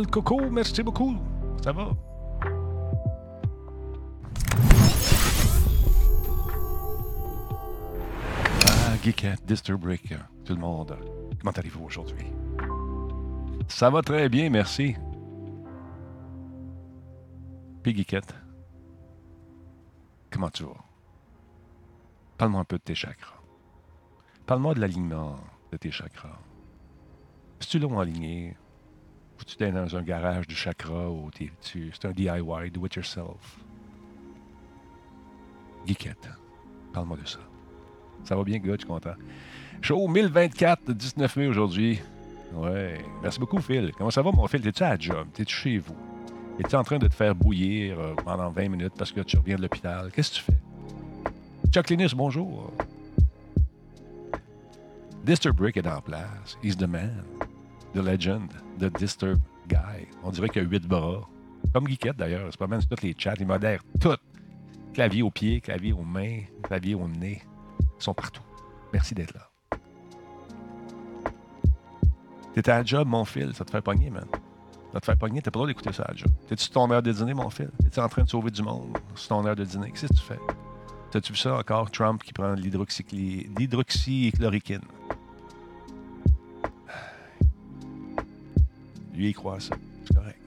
belle Coco, merci beaucoup. Ça va? Ah, Geekette, Disturb Break, tout le monde. Comment allez-vous aujourd'hui? Ça va très bien, merci. Puis Geekette, comment tu vas? Parle-moi un peu de tes chakras. Parle-moi de l'alignement de tes chakras. Si tu l'as aligné, tu es dans un garage de chakra ou tu, c'est un DIY, do it yourself. Geekette, parle-moi de ça. Ça va bien, gars, je suis content? Show 1024, 19 mai aujourd'hui. Ouais. Merci beaucoup, Phil. Comment ça va, mon Phil? T'es-tu à la job? T'es-tu chez vous? Es-tu en train de te faire bouillir euh, pendant 20 minutes parce que tu reviens de l'hôpital? Qu'est-ce que tu fais? Chuck Linus, bonjour. Disturb Brick est en place. He's the man. The legend. The Disturb guy. On dirait qu'il a huit bras. Comme Geekette, d'ailleurs. C'est pas mal sur tous les chats. Il modère tout. Clavier aux pieds, clavier aux mains, clavier au nez. Ils sont partout. Merci d'être là. T'étais à la job, mon fil. Ça te fait pogner, man. Ça te fait pogner. T'as pas le droit d'écouter ça à job. T'es-tu ton heure de dîner, mon fil? T'es-tu en train de sauver du monde sur ton heure de dîner? Qu'est-ce que tu fais? T'as-tu vu ça encore? Trump qui prend l'hydroxychloroquine? Lui, il croit ça. C'est correct.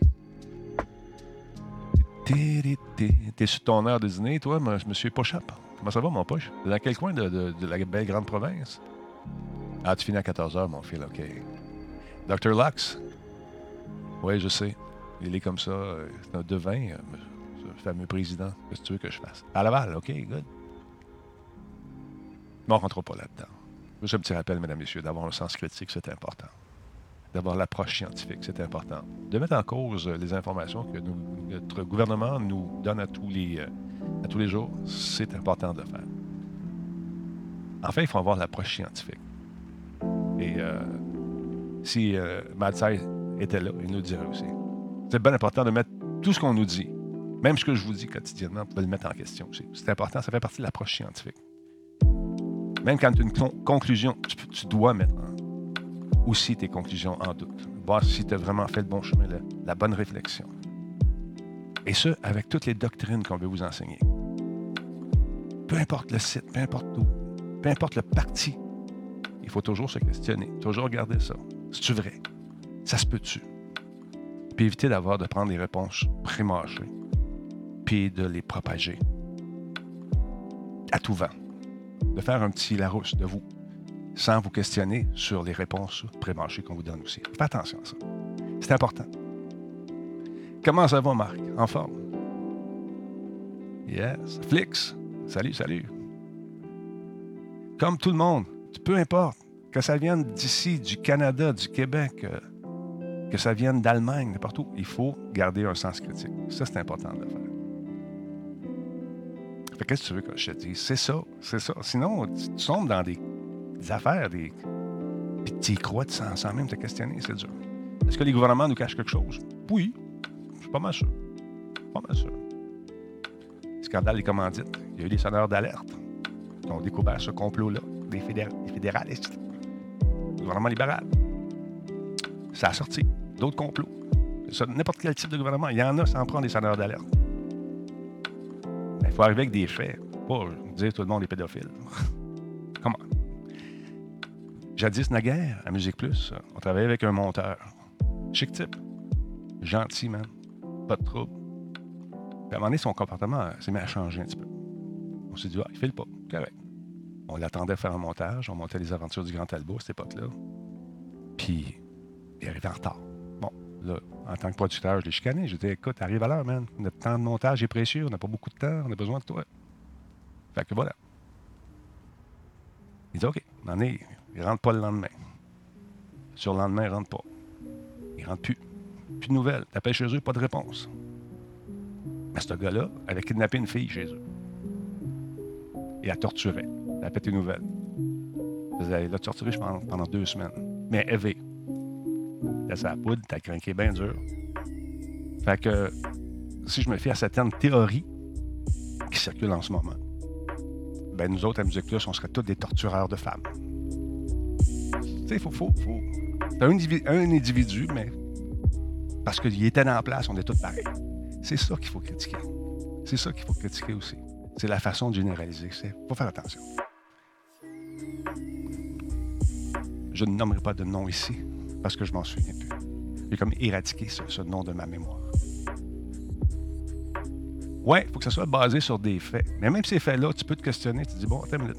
T'es sur ton heure de dîner, toi, monsieur Pochap. Comment ça va, mon poche? Dans quel coin de, de, de, la belle grande province? Ah, tu finis à 14 h, mon fils, OK. Dr. Lux? Oui, je sais. Il est comme ça. C'est un devin, ce fameux président. Qu'est-ce que tu veux que je fasse? À Laval, OK, good. Mais on ne rentre pas là-dedans. Juste un petit rappel, mesdames, messieurs, d'avoir un sens critique, c'est important. D'avoir l'approche scientifique, c'est important. De mettre en cause les informations que notre gouvernement nous donne à tous les, à tous les jours, c'est important de faire. Enfin, il faut avoir l'approche scientifique. Et euh, si euh, Madsai était là, il nous dirait aussi. C'est bien important de mettre tout ce qu'on nous dit, même ce que je vous dis quotidiennement, de le mettre en question aussi. C'est important, ça fait partie de l'approche scientifique. Même quand tu as une conclusion, tu, dois mettre aussi tes conclusions en doute. Voir si tu as vraiment fait le bon chemin, la bonne réflexion. Et ce, avec toutes les doctrines qu'on veut vous enseigner. Peu importe le site, peu importe où, peu importe le parti, il faut toujours se questionner, toujours regarder ça. C'est-tu vrai? Ça se peut-tu? Puis éviter d'avoir de prendre des réponses prémâchées, puis de les propager à tout vent. De faire un petit Larousse de vous, sans vous questionner sur les réponses prémâchées qu'on vous donne aussi. Faites attention à ça. C'est important. Comment ça va, Marc? En forme? Yes. Flix? Salut, salut. Comme tout le monde, peu importe, que ça vienne d'ici, du Canada, du Québec, euh, que ça vienne d'Allemagne, n'importe où, il faut garder un sens critique. Ça, c'est important de le faire. qu'est-ce que tu veux que je te dise? C'est ça, c'est ça. Sinon, tu, tombes dans des, affaires, des. Puis tu y crois sans, sans même te questionner, c'est dur. Est-ce que les gouvernements nous cachent quelque chose? Oui. Je suis pas mal sûr. Pas mal sûr. Scandale des commandites. Il y a eu des sonneurs d'alerte qui ont découvert ce complot-là, des, des fédéralistes gouvernement libéral. Ça a sorti d'autres complots. N'importe quel type de gouvernement, il y en a, ça en prend des sonneurs d'alerte. Mais il faut arriver avec des faits, pas dire tout le monde est pédophile. Comment? Jadis naguère, à Musique Plus, on travaillait avec un monteur. Chic type. Gentil, man. Pas de trouble. Puis à un moment donné, son comportement s'est mis à changer un petit peu. On s'est dit, ah, il fait pas. Correct. On l'attendait faire un montage. On montait les aventures du Grand Talbot à cette époque-là. Puis, il arrivait en retard. Bon, là, en tant que producteur, je l'ai chicané. Je dit écoute, arrive à l'heure, man. Notre temps de montage est précieux. On n'a pas beaucoup de temps. On a besoin de toi. Fait que voilà. Il dit OK, on est, il rentre pas le lendemain. Sur le lendemain, il rentre pas. Il rentre plus. Plus de nouvelles. T'appelles chez eux, pas de réponse. Mais ce gars-là avait kidnappé une fille chez eux. Et a torturé. Elle a pété une nouvelle. Elle l'a torturé, je pense, pendant deux semaines. Mais élevé. T'as sa poudre, t'as craqué bien dur. Fait que, si je me fie à certaines théories qui circulent en ce moment, ben nous autres, à Musique Plus, on serait tous des tortureurs de femmes. Sais, faut. C'est un, individu, mais parce qu'il était la place, on est tous pareils. C'est ça qu'il faut critiquer. C'est ça qu'il faut critiquer aussi. C'est la façon de généraliser. Il faut faire attention. Je ne nommerai pas de nom ici parce que je m'en souviens plus. J'ai comme éradiqué ce, nom de ma mémoire. Ouais, il faut que ça soit basé sur des faits. Mais même ces faits-là, tu peux te questionner. Tu te dis, bon, attends une minute.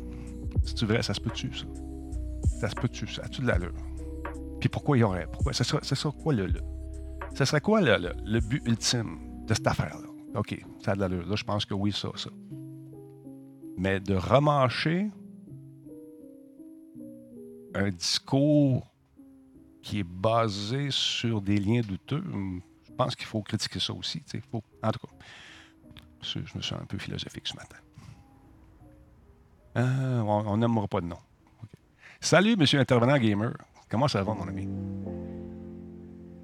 Si tu vrai, ça se peut-tu, ça? Ça se peut-tu, ça? As-tu de l'allure? Puis pourquoi il y aurait? Pourquoi? Ce serait, quoi le, Ce serait quoi le, but ultime de cette affaire-là? OK, ça a de l'allure. Là, je pense que oui, ça, ça. Mais de remarcher un discours qui est basé sur des liens douteux, je pense qu'il faut critiquer ça aussi. Faut, en tout cas, je me sens un peu philosophique ce matin. Euh, on n'aimera pas de nom. Salut, monsieur intervenant gamer. Comment ça va, mon ami?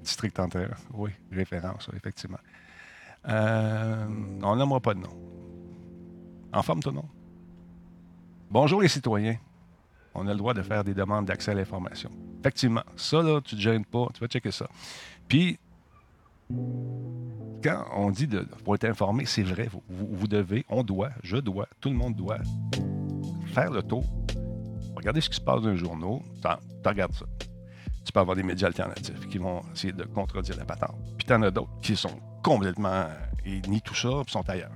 District antérieur. Oui, référence, effectivement. Euh, on n'aimera pas de nom. En forme, ton nom? Bonjour les citoyens. On a le droit de faire des demandes d'accès à l'information. Effectivement, ça, là, tu ne te gênes pas, tu vas checker ça. Puis, quand on dit de, pour être informé, c'est vrai, vous, vous, devez, on doit, je dois, tout le monde doit faire le tour, regarder ce qui se passe dans les journaux, tu regardes ça. Tu peux avoir des médias alternatifs qui vont essayer de contredire la patente. Puis tu en as d'autres qui sont complètement. Ils nient tout ça, puis sont ailleurs.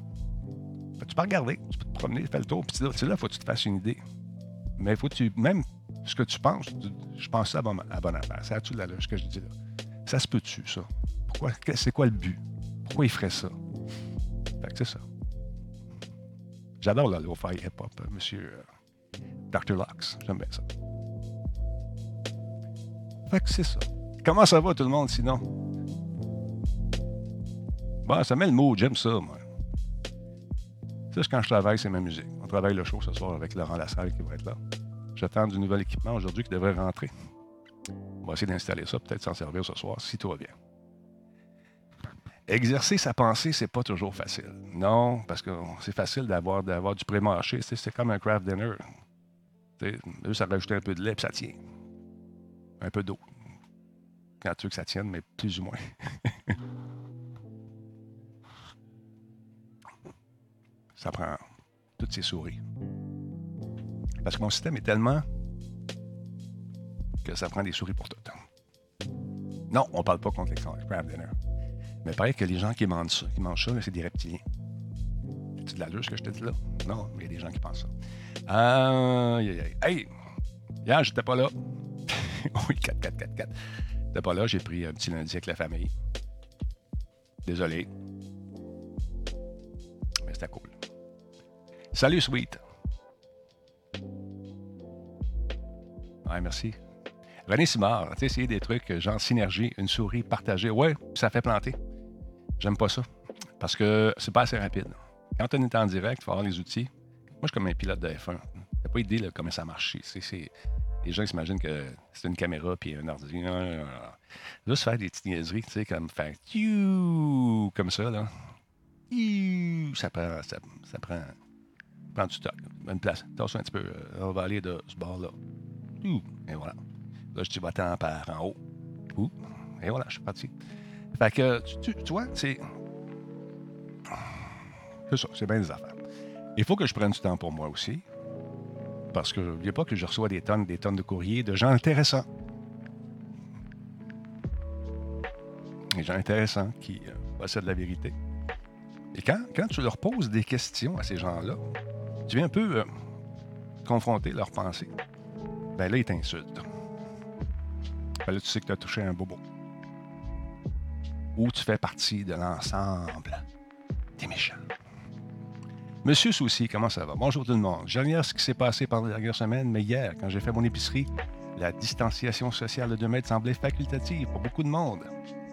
tu peux regarder, tu peux te promener, faire le tour, puis là, il faut que tu te fasses une idée. Mais faut que tu. Même ce que tu penses, je pense ça à bonne, à bonne affaire. C'est à tout là, ce que je dis là. Ça se peut-tu, ça? Pourquoi? C'est quoi le but? Pourquoi il ferait ça? Fait que c'est ça. J'adore le lo-fi hip-hop, euh, monsieur euh, Dr. Lux. J'aime bien ça. Fait que c'est ça. Comment ça va tout le monde sinon? Bon, ça met le mot, j'aime ça, moi. Ça, quand je travaille, c'est ma musique. On travaille le show ce soir avec Laurent Lassalle qui va être là. J'attends du nouvel équipement aujourd'hui qui devrait rentrer. On va essayer d'installer ça, peut-être s'en servir ce soir, si tout va bien. Exercer sa pensée, c'est pas toujours facile. Non, parce que c'est facile d'avoir, d'avoir du pré-marché. C'est, comme un craft dinner. Juste à rajouter un peu de lait, puis ça tient. Un peu d'eau. Quand tu veux que ça tienne, mais plus ou moins. ça prend toutes ces souris. Parce que mon système est tellement que ça prend des souris pour tout. Non, on ne parle pas contre les craft dinner. Mais pareil que les gens qui mangent ça, qui mangent ça, c'est des reptiliens. C'est de la ce que je te dis là? Non, mais il y a des gens qui pensent ça. Aïe, aïe, Hey! Hier, j'étais pas là. oui, 4, 4, 4, 4. J'étais pas là, j'ai pris un petit lundi avec la famille. Désolé. Mais c'était cool. Salut, Sweet. Ouais, merci. René Simard, tu sais, essayer des trucs genre synergie, une souris partagée. Ouais, ça fait planter. J'aime pas ça. Parce que c'est pas assez rapide. Quand on est en direct, il faut avoir les outils. Moi, je suis comme un pilote de F1. T'as pas idée comment ça marche. Les gens s'imaginent que c'est une caméra puis un ordi. Juste faire des petites niaiseries, tu sais, comme faire comme ça, là. Ça prend, ça, prend, prend du temps. Une place. Attention un petit peu. Euh, on va aller de ce bord-là. Et voilà. Là, je dis, va-t'en par en haut. Et voilà, je suis parti. Fait que, tu, vois, c'est. C'est ça, c'est bien des affaires. Il faut que je prenne du temps pour moi aussi. Parce que n'oubliez pas que je reçois des tonnes, des tonnes de courriers de gens intéressants. Des gens intéressants qui euh, possèdent la vérité. Et quand, quand tu leur poses des questions à ces gens-là, tu viens un peu euh, confronter leurs pensées. Ben là, ils t'insultent. Ben là, tu sais que tu as touché un bobo ou tu fais partie de l'ensemble des méchants. Monsieur Souci, comment ça va? Bonjour tout le monde. Je ce qui s'est passé pendant la dernière semaine, mais hier, quand j'ai fait mon épicerie, la distanciation sociale de 2 mètres semblait facultative pour beaucoup de monde.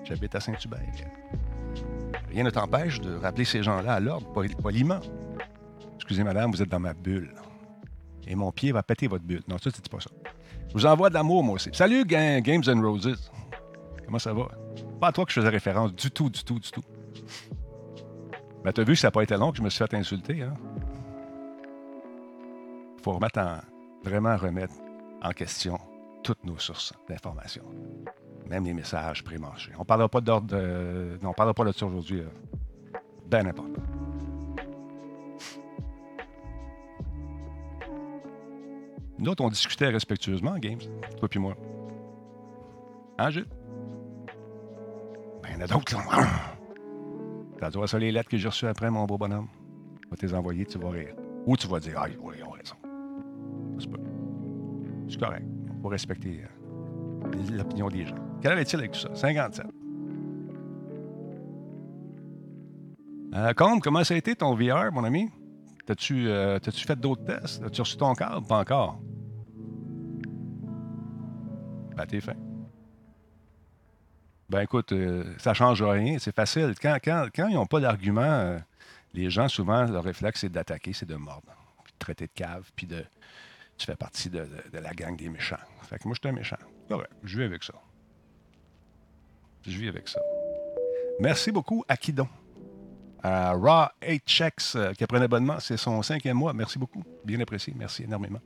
J'habite à Saint-Hubert. Rien ne t'empêche de rappeler ces gens-là à l'ordre, poliment. Excusez, madame, vous êtes dans ma bulle. Et mon pied va péter votre bulle. Non, ça, c'est pas ça. Je vous envoie de l'amour, moi aussi. Salut, Games and Roses. Comment ça va? pas à toi que je faisais référence du tout, du tout, du tout. Mais ben, t'as vu que ça n'a pas été long que je me suis fait insulter. Hein? Faut remettre en, vraiment remettre en question toutes nos sources d'information. même les messages pré-marchés. On ne parlera pas d'ordre. non, on parlera pas de ça aujourd'hui. Ben n'importe. Nous autres, on discutait respectueusement, Games, toi puis moi. Hein? Ben, il y en a d'autres, là. T'as vois ça, les lettres que j'ai reçues après, mon beau bonhomme. Je vais te les envoyer, tu vas rire. Ou tu vas dire, ah, oui, ils ont raison. C'est correct. Il faut respecter euh, l'opinion des gens. Heure est-il avec tout ça? 57. Euh, comment ça a été ton VR, mon ami? T'as-tu euh, fait d'autres tests? As-tu reçu ton câble? Pas encore. Ben, t'es fin. Ben, écoute, euh, ça ne change rien. C'est facile. Quand, quand, quand ils n'ont pas d'argument, euh, les gens, souvent, leur réflexe, c'est d'attaquer, c'est de mordre. Puis de traiter de cave, puis de. Tu fais partie de, la gang des méchants. Fait que moi, je suis un méchant. Ouais, je vis avec ça. Je vis avec ça. Merci beaucoup, Akidon. À Raw 8 Checks, euh, qui a pris un abonnement, c'est son cinquième mois. Merci beaucoup. Bien apprécié. Merci énormément.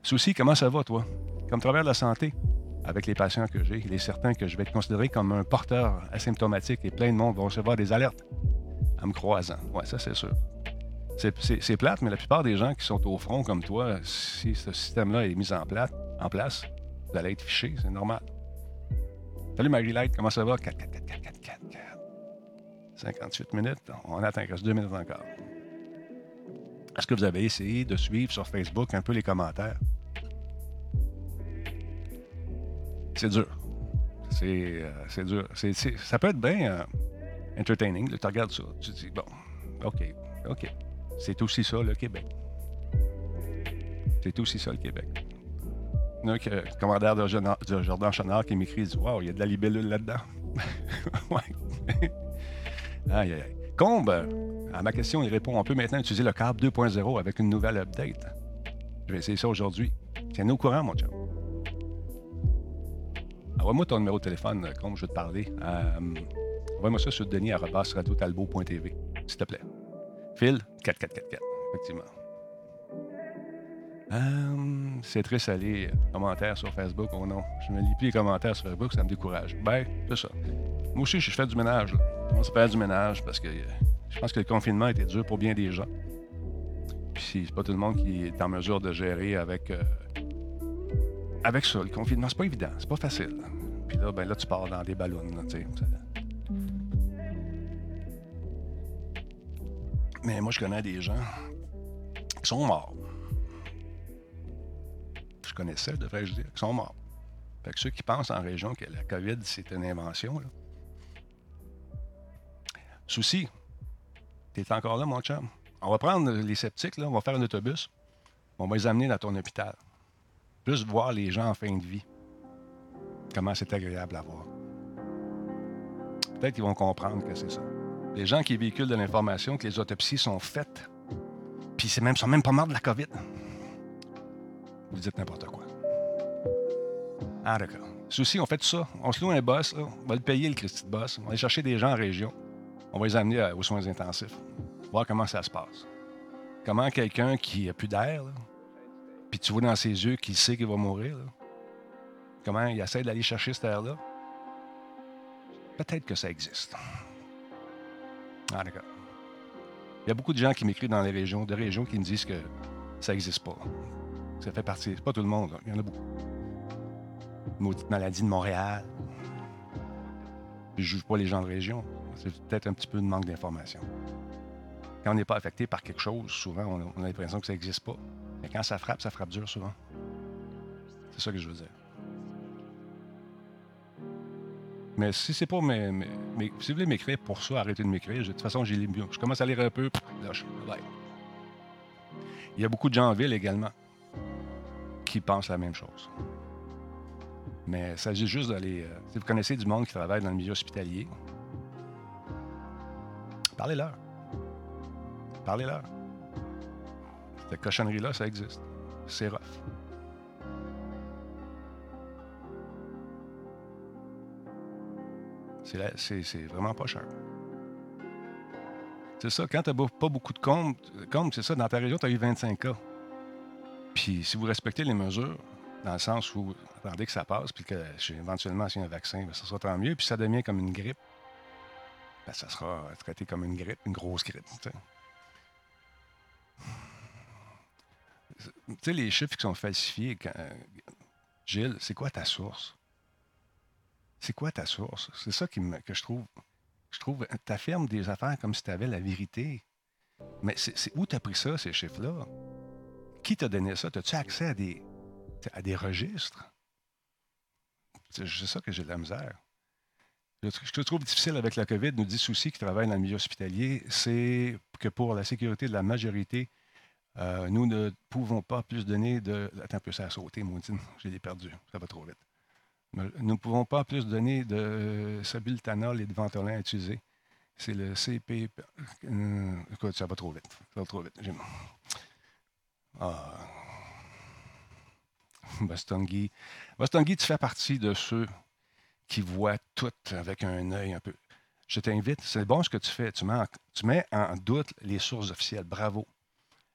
Souci, comment ça va, toi? Comme travers de la santé, avec les patients que j'ai, il est certain que je vais être considéré comme un porteur asymptomatique et plein de monde vont recevoir des alertes en me croisant. Oui, ça, c'est sûr. C'est plate, mais la plupart des gens qui sont au front comme toi, si ce système-là est mis en, place, vous allez être fiché, c'est normal. Salut Marie-Light, comment ça va? 4, 4, 4, 4, 4, 4, 58 minutes, on attend, il reste 2 minutes encore. Est-ce que vous avez essayé de suivre sur Facebook un peu les commentaires? C'est dur. C'est euh, dur. ça peut être bien euh, entertaining. tu regardes ça. Tu dis, bon, OK, OK. C'est aussi ça, le Québec. C'est aussi ça, le Québec. Il y a un le commandeur de, Jordan Chenard qui m'écrit, dit, Wow, il y a de la libellule là-dedans. ouais. aïe, aïe. Combe, à ma question, il répond, on peut maintenant utiliser le câble 2.0 avec une nouvelle update. Je vais essayer ça aujourd'hui. Tiens-nous au courant, mon chum. Envoie-moi ton numéro de téléphone, euh, comme je veux te parler. Euh, envoie-moi ça sur denis radiotalbo.tv, s'il te plaît. Phil, 4444, effectivement. Euh, c'est très salé. Commentaires sur Facebook, oh non. Je me lis plus les commentaires sur Facebook, ça me décourage. Ben, c'est ça. Moi aussi, je fais du ménage. Commence à faire du ménage parce que je pense que le confinement était dur pour bien des gens. Puis c'est pas tout le monde qui est en mesure de gérer avec avec ça, le confinement, c'est pas évident, c'est pas facile. Puis là, ben là, tu pars dans des ballons. Mais moi, je connais des gens qui sont morts. Je connaissais, devrais-je dire, qui sont morts. Fait que ceux qui pensent en région que la COVID, c'est une invention, là. Souci, t'es encore là, mon chum. On va prendre les sceptiques, là, on va faire un autobus, on va les amener dans ton hôpital. Juste voir les gens en fin de vie. Comment c'est agréable à voir. Peut-être qu'ils vont comprendre que c'est ça. Les gens qui véhiculent de l'information que les autopsies sont faites, puis c'est même, sont même pas morts de la COVID. Vous dites n'importe quoi. Ah, d'accord. Souci, on fait tout ça. On se loue un boss, on va le payer, le Christy de boss. On va aller chercher des gens en région. On va les amener aux soins intensifs. Voir comment ça se passe. Comment quelqu'un qui n'a plus d'air, puis tu vois dans ses yeux qu'il sait qu'il va mourir. Comment il essaie d'aller chercher cette air-là? Peut-être que ça existe. Ah, d'accord. Il y a beaucoup de gens qui m'écrivent dans les régions, de régions qui me disent que ça n'existe pas. Ça fait partie. C'est pas tout le monde, il y en a beaucoup. Maudite maladie de Montréal. Je ne juge pas les gens de région. C'est peut-être un petit peu de manque d'information. Quand on n'est pas affecté par quelque chose, souvent, on a l'impression que ça n'existe pas. Mais quand ça frappe, ça frappe dur souvent. C'est ça que je veux dire. Mais si c'est pas mes, si vous voulez m'écrire pour ça, arrêtez de m'écrire. De toute façon, j'ai Je commence à lire un peu. Il y a beaucoup de gens en ville également qui pensent la même chose. Mais il s'agit juste d'aller. Euh, si vous connaissez du monde qui travaille dans le milieu hospitalier, parlez-leur. Parlez-leur. Cette cochonnerie-là, ça existe. C'est rough. C'est vraiment pas cher. C'est ça, quand tu n'as pas beaucoup de comptes, compte, c'est ça, dans ta région, tu as eu 25 cas. Puis si vous respectez les mesures, dans le sens où attendez que ça passe, puis que éventuellement, s'il y a un vaccin, ben, ça sera tant mieux. Puis ça devient comme une grippe, ben, ça sera traité comme une grippe, une grosse grippe. Tu sais, les chiffres qui sont falsifiés, Gilles, c'est quoi ta source? C'est quoi ta source? C'est ça que je trouve. Je trouve, tu affirmes des affaires comme si tu avais la vérité. Mais c'est où tu as pris ça, ces chiffres-là? Qui t'a donné ça? As-tu accès à des, à des registres? C'est ça que j'ai de la misère. Je trouve difficile avec la COVID, nous dit Souci qui travaille dans le milieu hospitalier, c'est que pour la sécurité de la majorité, euh, nous ne pouvons pas plus donner de. Attends un peu, ça a sauté, Moudine. Je l'ai perdu. Ça va trop vite. Nous ne pouvons pas plus donner de sabultanol et de ventolin à utiliser. C'est le CP. Euh, écoute, ça va trop vite. Ça va trop vite. Ah. Bostongi. Bostongi, tu fais partie de ceux qui voient tout avec un œil un peu. Je t'invite, c'est bon ce que tu fais. Tu mets en doute les sources officielles. Bravo.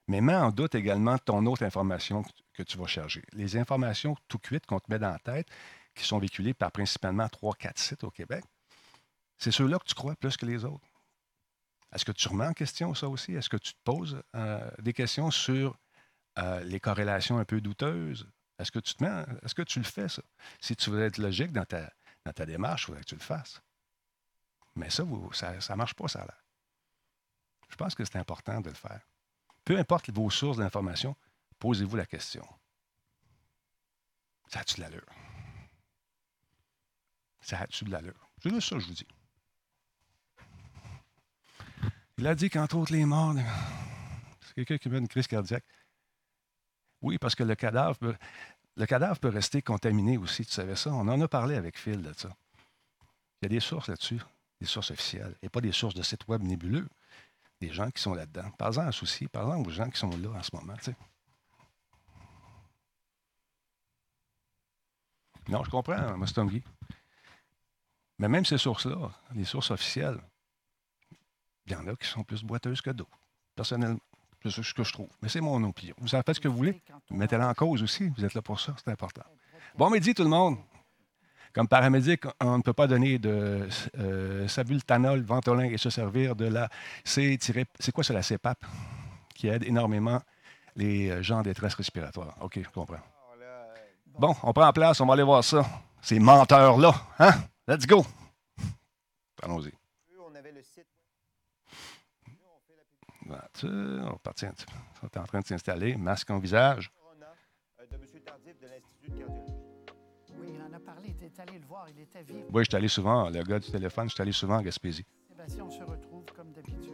Mais mets en doute également ton autre information que tu vas charger. Les informations tout cuites qu'on te met dans la tête, qui sont véhiculées par principalement 3-4 sites au Québec, c'est ceux-là que tu crois plus que les autres. Est-ce que tu remets en question ça aussi? Est-ce que tu te poses euh, des questions sur euh, les corrélations un peu douteuses? Est-ce que tu te mets, est-ce que tu le fais, ça? Si tu veux être logique dans ta, dans ta démarche, il faudrait que tu le fasses. Mais ça, ça ne marche pas, ça l'air. Je pense que c'est important de le faire. Peu importe vos sources d'information, posez-vous la question. Ça a-tu de l'allure? Ça a-tu de l'allure? C'est juste ça je vous dis. Il a dit qu'entre autres, les morts, c'est quelqu'un qui met une crise cardiaque. Oui, parce que le cadavre, peut, le cadavre peut rester contaminé aussi, tu savais ça? On en a parlé avec Phil de ça. Il y a des sources là-dessus, des sources officielles, et pas des sources de sites web nébuleux. Gens qui sont là-dedans. Parlez-en à souci, parlez-en aux gens qui sont là en ce moment. Non, je comprends, Mustongi. Mais même ces sources-là, les sources officielles, il y en a qui sont plus boiteuses que d'autres, personnellement. C'est ce que je trouve. Mais c'est mon opinion. Vous en faites ce que vous voulez. Mettez-la en cause aussi. Vous êtes là pour ça. C'est important. Bon midi, tout le monde. Comme paramédic, on ne peut pas donner de euh, sabultanol, ventolin et se servir de la C- c'est quoi, c'est la CPAP, qui aide énormément les euh, gens en détresse respiratoire. OK, je comprends. Bon, on prend place, on va aller voir ça. Ces menteurs-là, hein? Let's go! Allons-y. on est parti un On est en train de s'installer. Masque en visage. Oui, il en a parlé. Il est allé le voir. Il était vivant. Oui, je suis allé souvent. Le gars du téléphone, je suis allé souvent en Gaspésie. Sébastien, on se retrouve comme d'habitude.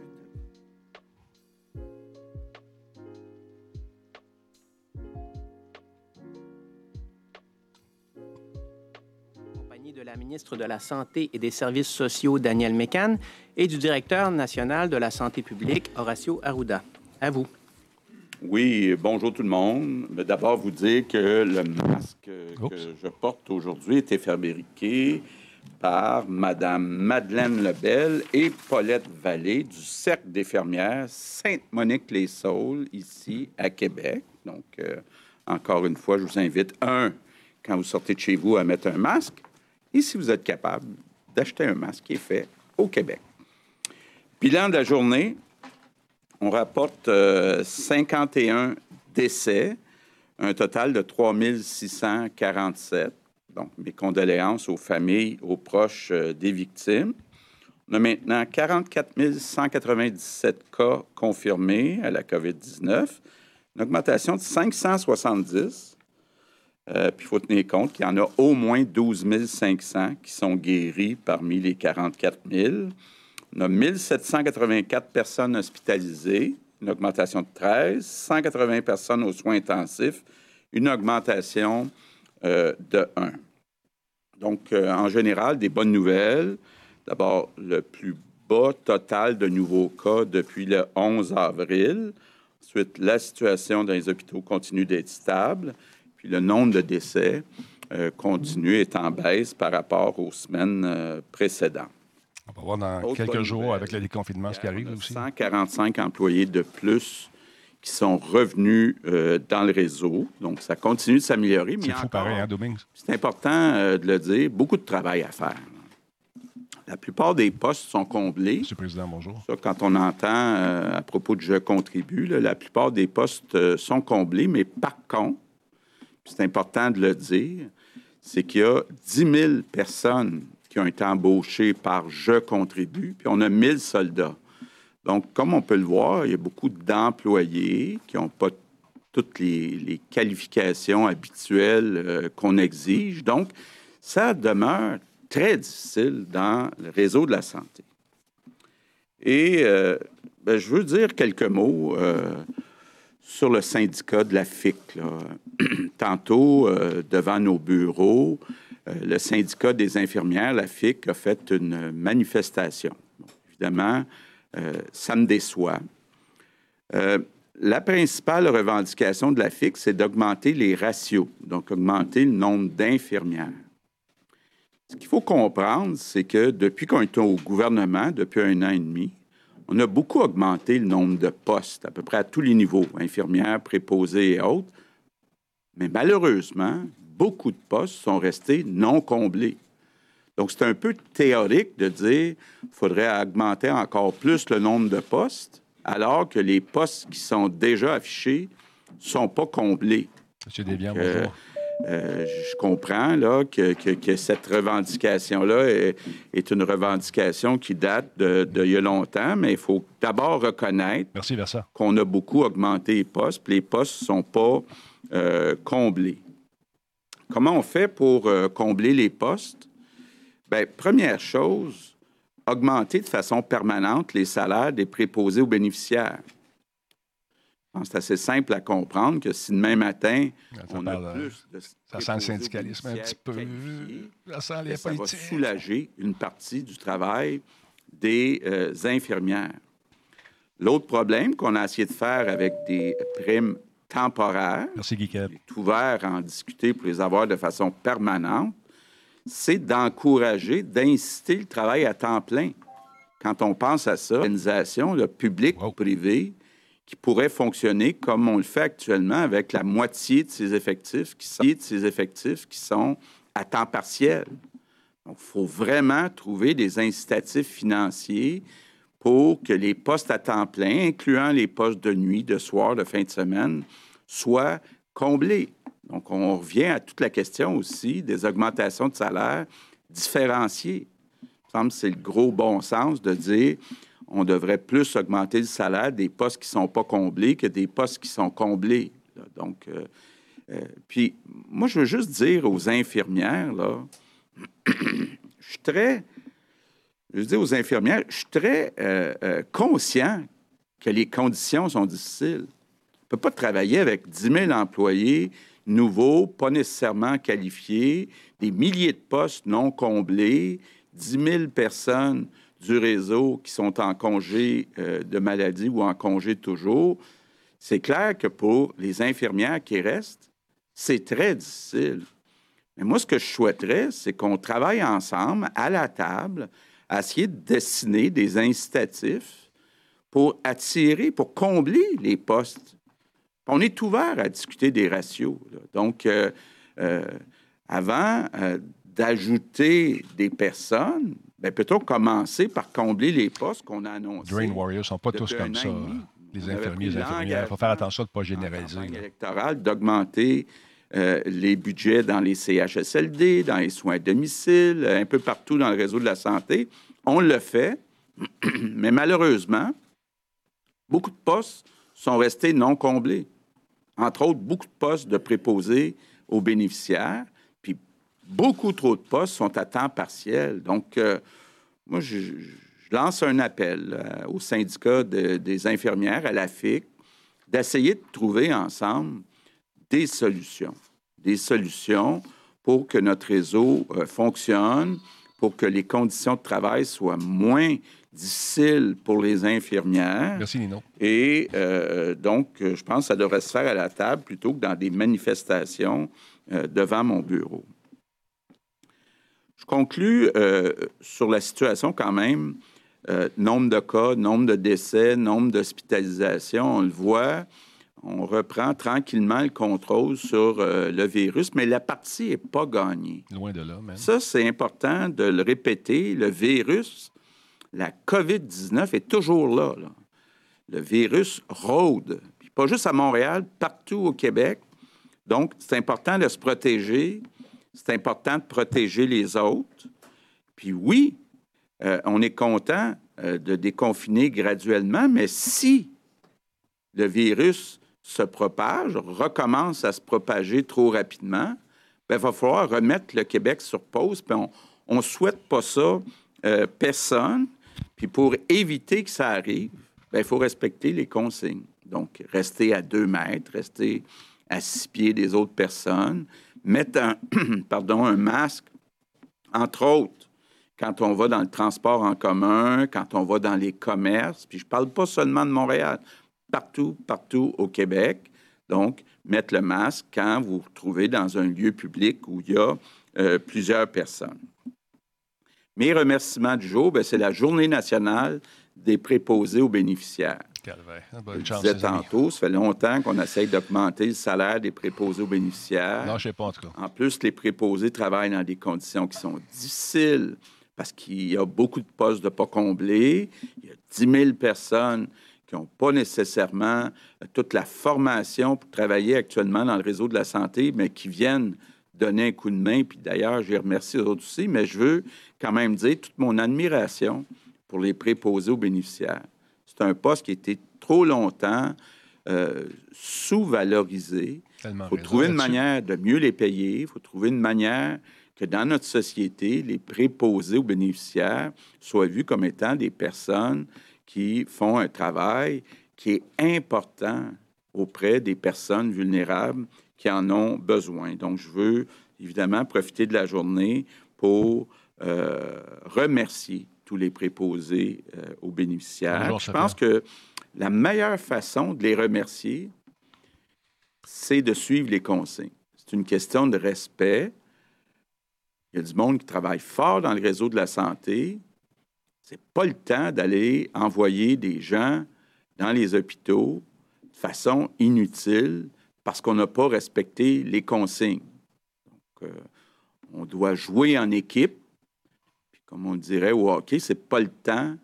de la ministre de la Santé et des Services sociaux, Daniel Mécan, et du directeur national de la santé publique, Horacio Arruda. À vous. Oui, bonjour tout le monde. D'abord, vous dire que le masque que je porte aujourd'hui était fabriqué par Madame Madeleine Lebel et Paulette Vallée du Cercle des fermières Sainte-Monique-les-Saules, ici à Québec. Donc, euh, encore une fois, je vous invite, un, quand vous sortez de chez vous, à mettre un masque. Et si vous êtes capable d'acheter un masque qui est fait au Québec. Bilan de la journée, on rapporte 51 euh, décès, un total de 3647. Donc, mes condoléances aux familles, aux proches euh, des victimes. On a maintenant 44 197 cas confirmés à la COVID-19, une augmentation de 570 euh, puis il faut tenir compte qu'il y en a au moins 12 500 qui sont guéris parmi les 44 000. On a 1 784 personnes hospitalisées, une augmentation de 13, 180 personnes aux soins intensifs, une augmentation euh, de 1. Donc, euh, en général, des bonnes nouvelles. D'abord, le plus bas total de nouveaux cas depuis le 11 avril. Ensuite, la situation dans les hôpitaux continue d'être stable. Puis le nombre de décès euh, continue, est en baisse par rapport aux semaines précédentes. On va voir dans quelques jours avec le déconfinement ce qui arrive aussi. 145 employés de plus qui sont revenus euh, dans le réseau. Donc, ça continue de s'améliorer. C'est fou pareil, hein, C'est important euh, de le dire. Beaucoup de travail à faire. La plupart des postes sont comblés. Monsieur le Président, bonjour. Ça, quand on entend à propos de Je contribue, la plupart des postes sont comblés, mais par contre, c'est important de le dire, c'est qu'il y a 10 000 personnes qui ont été embauchées par Je contribue, puis on a 1000 soldats. Donc, comme on peut le voir, il y a beaucoup d'employés qui n'ont pas toutes les, qualifications habituelles euh, qu'on exige. Donc, ça demeure très difficile dans le réseau de la santé. Et euh, ben, je veux dire quelques mots euh, sur le syndicat de la FIC. Tantôt, devant nos bureaux, le syndicat des infirmières, la FIC, a fait une manifestation. évidemment, euh, ça me déçoit. Euh, la principale revendication de la FIC, c'est d'augmenter les ratios, donc augmenter le nombre d'infirmières. Ce qu'il faut comprendre, c'est que depuis qu'on est au gouvernement, depuis un an et demi, on a beaucoup augmenté le nombre de postes, à peu près à tous les niveaux, infirmières, préposées et autres. Mais malheureusement, beaucoup de postes sont restés non comblés. Donc, c'est un peu théorique de dire qu'il faudrait augmenter encore plus le nombre de postes, alors que les postes qui sont déjà affichés ne sont pas comblés. Monsieur Desbiens, euh, bonjour. Euh, je comprends là, que, cette revendication-là est, une revendication qui date de, y a longtemps, mais il faut d'abord reconnaître qu'on a beaucoup augmenté les postes, puis les postes ne sont pas euh, comblés. Comment on fait pour combler les postes? Bien, première chose, augmenter de façon permanente les salaires des préposés aux bénéficiaires. C'est assez simple à comprendre que si demain matin, on a euh, plus de Ça sent le syndicalisme un petit peu. Ça sent les Ça va soulager une partie du travail des euh, infirmières. L'autre problème qu'on a essayé de faire avec des primes temporaires, Merci, est ouvert à en discuter pour les avoir de façon permanente, c'est d'encourager, d'inciter le travail à temps plein. Quand on pense à ça, l'organisation publique ou privée qui pourrait fonctionner comme on le fait actuellement avec la moitié de ses effectifs qui sont, de ses effectifs qui sont à temps partiel. Donc, il faut vraiment trouver des incitatifs financiers pour que les postes à temps plein, incluant les postes de nuit, de soir, de fin de semaine, soient comblés. Donc, on revient à toute la question aussi des augmentations de salaire différenciées. Il me semble que c'est le gros bon sens de dire on devrait plus augmenter le salaire des postes qui ne sont pas comblés que des postes qui sont comblés. Donc, euh, euh, puis, moi, je veux juste dire aux infirmières, là, je suis très, je dire aux infirmières, je suis très euh, conscient que les conditions sont difficiles. On ne peut pas travailler avec 10 000 employés, nouveaux, pas nécessairement qualifiés, des milliers de postes non comblés, 10 000 personnes du réseau qui sont en congé euh, de maladie ou en congé toujours. C'est clair que pour les infirmières qui restent, c'est très difficile. Mais moi, ce que je souhaiterais, c'est qu'on travaille ensemble à la table à essayer de dessiner des incitatifs pour attirer, pour combler les postes on est ouvert à discuter des ratios. Donc, euh, euh, avant euh, d'ajouter des personnes, ben, peut-on commencer par combler les postes qu'on a annoncés? Drain Warriors ne sont pas tous comme ça. Les infirmiers, les infirmières. Il faut faire attention de ne pas généraliser. électorale, d'augmenter les budgets dans les CHSLD, dans les soins à domicile, un peu partout dans le réseau de la santé. On le fait, mais malheureusement, beaucoup de postes sont restés non comblés entre autres, beaucoup de postes de préposés aux bénéficiaires, puis beaucoup trop de postes sont à temps partiel. Donc, euh, moi, je, lance un appel euh, au syndicat des infirmières, à la FIC, d'essayer de trouver ensemble des solutions. Des solutions pour que notre réseau euh, fonctionne, pour que les conditions de travail soient moins difficile pour les infirmières. Merci, Nino. Et euh, donc, je pense que ça devrait se faire à la table plutôt que dans des manifestations euh, devant mon bureau. Je conclus sur la situation quand même. nombre de cas, nombre de décès, nombre d'hospitalisations, on le voit. On reprend tranquillement le contrôle sur euh, le virus, mais la partie n'est pas gagnée. Loin de là, même. Ça, c'est important de le répéter. Le virus, la COVID-19 est toujours là, Le virus rôde, puis pas juste à Montréal, partout au Québec. Donc, c'est important de se protéger. C'est important de protéger les autres. Puis oui, euh, on est content euh, de déconfiner graduellement, mais si le virus se propage, recommence à se propager trop rapidement, il ben, va falloir remettre le Québec sur pause. Puis on ne souhaite pas ça euh, personne. Puis pour éviter que ça arrive, ben, il faut respecter les consignes. Donc, rester à deux mètres, rester à six pieds des autres personnes, mettre un, pardon, un masque, entre autres, quand on va dans le transport en commun, quand on va dans les commerces, puis je ne parle pas seulement de Montréal, partout, partout au Québec. Donc, mettre le masque quand vous vous trouvez dans un lieu public où il y a euh, plusieurs personnes. Mes remerciements du jour, ben, c'est la Journée nationale des préposés aux bénéficiaires. Bonne je disais tantôt, ça fait longtemps qu'on essaye d'augmenter le salaire des préposés aux bénéficiaires. Non, je sais pas en tout cas. En plus, les préposés travaillent dans des conditions qui sont difficiles parce qu'il y a beaucoup de postes de pas comblés. Il y a 10 000 personnes qui n'ont pas nécessairement euh, toute la formation pour travailler actuellement dans le réseau de la santé, mais qui viennent donner un coup de main. Puis d'ailleurs, je les remercie eux autres aussi, mais je veux quand même dire toute mon admiration pour les préposés aux bénéficiaires. C'est un poste qui a été trop longtemps euh, sous-valorisé. Il faut trouver une manière de mieux les payer. Il faut trouver une manière que dans notre société, les préposés aux bénéficiaires soient vus comme étant des personnes qui font un travail qui est important auprès des personnes vulnérables qui en ont besoin. Donc, je veux évidemment profiter de la journée pour euh, remercier tous les préposés euh, aux bénéficiaires. je pense que la meilleure façon de les remercier, c'est de suivre les consignes. C'est une question de respect. Il y a du monde qui travaille fort dans le réseau de la santé, c'est pas le temps d'aller envoyer des gens dans les hôpitaux de façon inutile parce qu'on n'a pas respecté les consignes. Donc, euh, on doit jouer en équipe. Puis comme on dirait au hockey, c'est pas le temps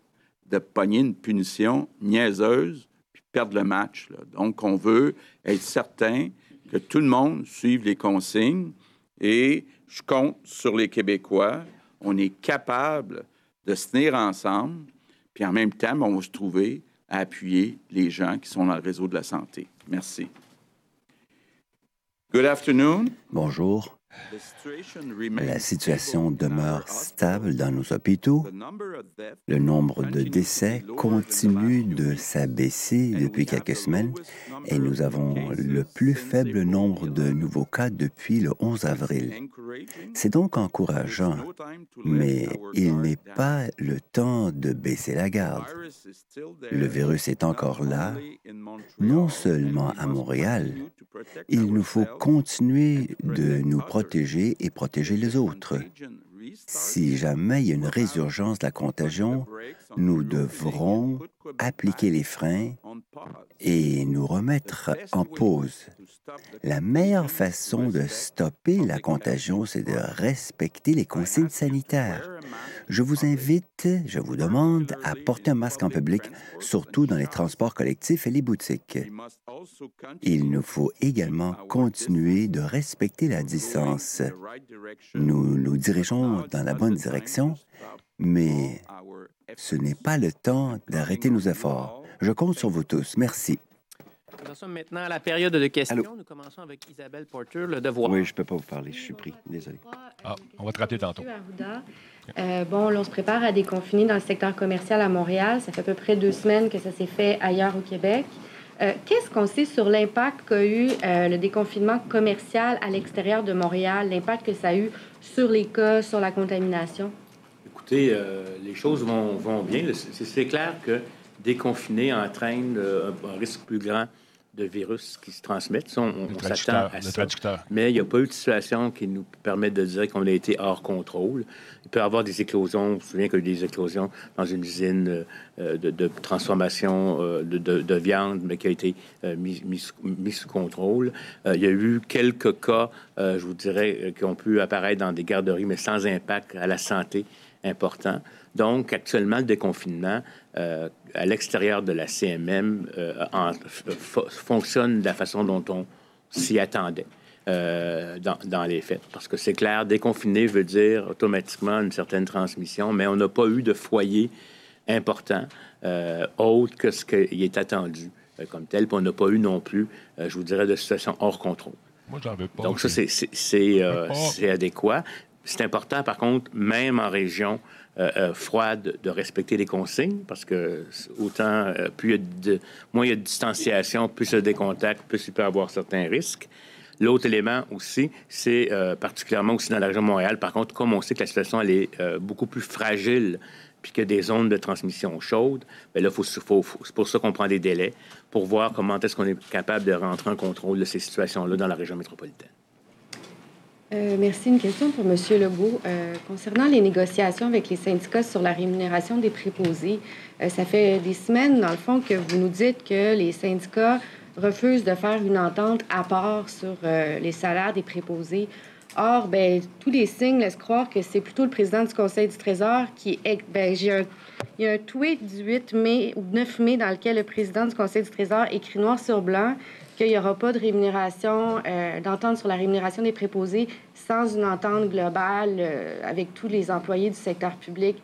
de pogner une punition niaiseuse puis perdre le match. Donc, on veut être certain que tout le monde suive les consignes et je compte sur les Québécois. On est capable de se tenir ensemble, puis en même temps, on va se trouver à appuyer les gens qui sont dans le réseau de la santé. Merci. Good afternoon. Bonjour. La situation demeure stable dans nos hôpitaux. Le nombre de décès continue de s'abaisser depuis quelques semaines et nous avons le plus faible nombre de nouveaux cas depuis le 11 avril. C'est donc encourageant, mais il n'est pas le temps de baisser la garde. Le virus est encore là, non seulement à Montréal, il nous faut continuer de nous protéger et protéger les autres. Si jamais il y a une résurgence de la contagion, nous devrons appliquer les freins et nous remettre en pause. La meilleure façon de stopper la contagion, c'est de respecter les consignes sanitaires. Je vous invite, je vous demande à porter un masque en public, surtout dans les transports collectifs et les boutiques. Il nous faut également continuer de respecter la distance. Nous nous dirigeons dans la bonne direction, mais ce n'est pas le temps d'arrêter nos efforts. Je compte sur vous tous. Merci. Nous sommes maintenant à la période de questions. Nous commençons avec Isabelle Porter, Le Devoir. Oui, je ne peux pas vous parler, je suis pris. Désolé. Ah, on va te rappeler tantôt. Euh, bon, on se prépare à déconfiner dans le secteur commercial à Montréal. Ça fait à peu près deux semaines que ça s'est fait ailleurs au Québec. Euh, qu'est-ce qu'on sait sur l'impact qu'a eu euh, le déconfinement commercial à l'extérieur de Montréal, l'impact que ça a eu sur les cas, sur la contamination? Écoutez, les choses vont, vont bien. C'est clair que déconfiner entraîne un risque plus grand de virus qui se transmettent. on, s'attend à ça. Mais il n'y a pas eu de situation qui nous permet de dire qu'on a été hors contrôle. Il peut y avoir des éclosions. Je me souviens qu'il y a eu des éclosions dans une usine euh, de, transformation euh, de, viande, mais qui a été euh, mise mis, sous contrôle. il y a eu quelques cas, je vous dirais, qui ont pu apparaître dans des garderies, mais sans impact à la santé important. Donc, actuellement, le déconfinement euh, à l'extérieur de la CMM euh, fonctionne de la façon dont on s'y attendait. Euh, dans, les faits. Parce que c'est clair, déconfiner veut dire automatiquement une certaine transmission, mais on n'a pas eu de foyer important autre que ce qui est attendu comme tel, puis on n'a pas eu non plus, je vous dirais, de situation hors contrôle. Moi, j'en veux pas. Donc, ça, c'est adéquat. C'est important, par contre, même en région euh, euh, froide, de respecter les consignes, parce que autant, euh, plus il y a de, moins il y a de distanciation, plus il y a des contacts, plus il peut avoir certains risques. L'autre élément aussi, c'est particulièrement aussi dans la région de Montréal, par contre, comme on sait que la situation elle est beaucoup plus fragile, puis qu'il des zones de transmission chaude, bien là, faut, faut, c'est pour ça qu'on prend des délais pour voir comment est-ce qu'on est capable de rentrer en contrôle de ces situations-là dans la région métropolitaine. Euh, merci. Une question pour M. Legault. Euh, concernant les négociations avec les syndicats sur la rémunération des préposés, euh, ça fait des semaines, dans le fond, que vous nous dites que les syndicats refusent de faire une entente à part sur les salaires des préposés. Or, ben, tous les signes laissent croire que c'est plutôt le président du Conseil du Trésor qui est. Ben, il y a un tweet du 8 mai ou 9 mai dans lequel le président du Conseil du Trésor écrit noir sur blanc qu'il n'y aura pas de rémunération, euh, d'entente sur la rémunération des préposés sans une entente globale euh, avec tous les employés du secteur public.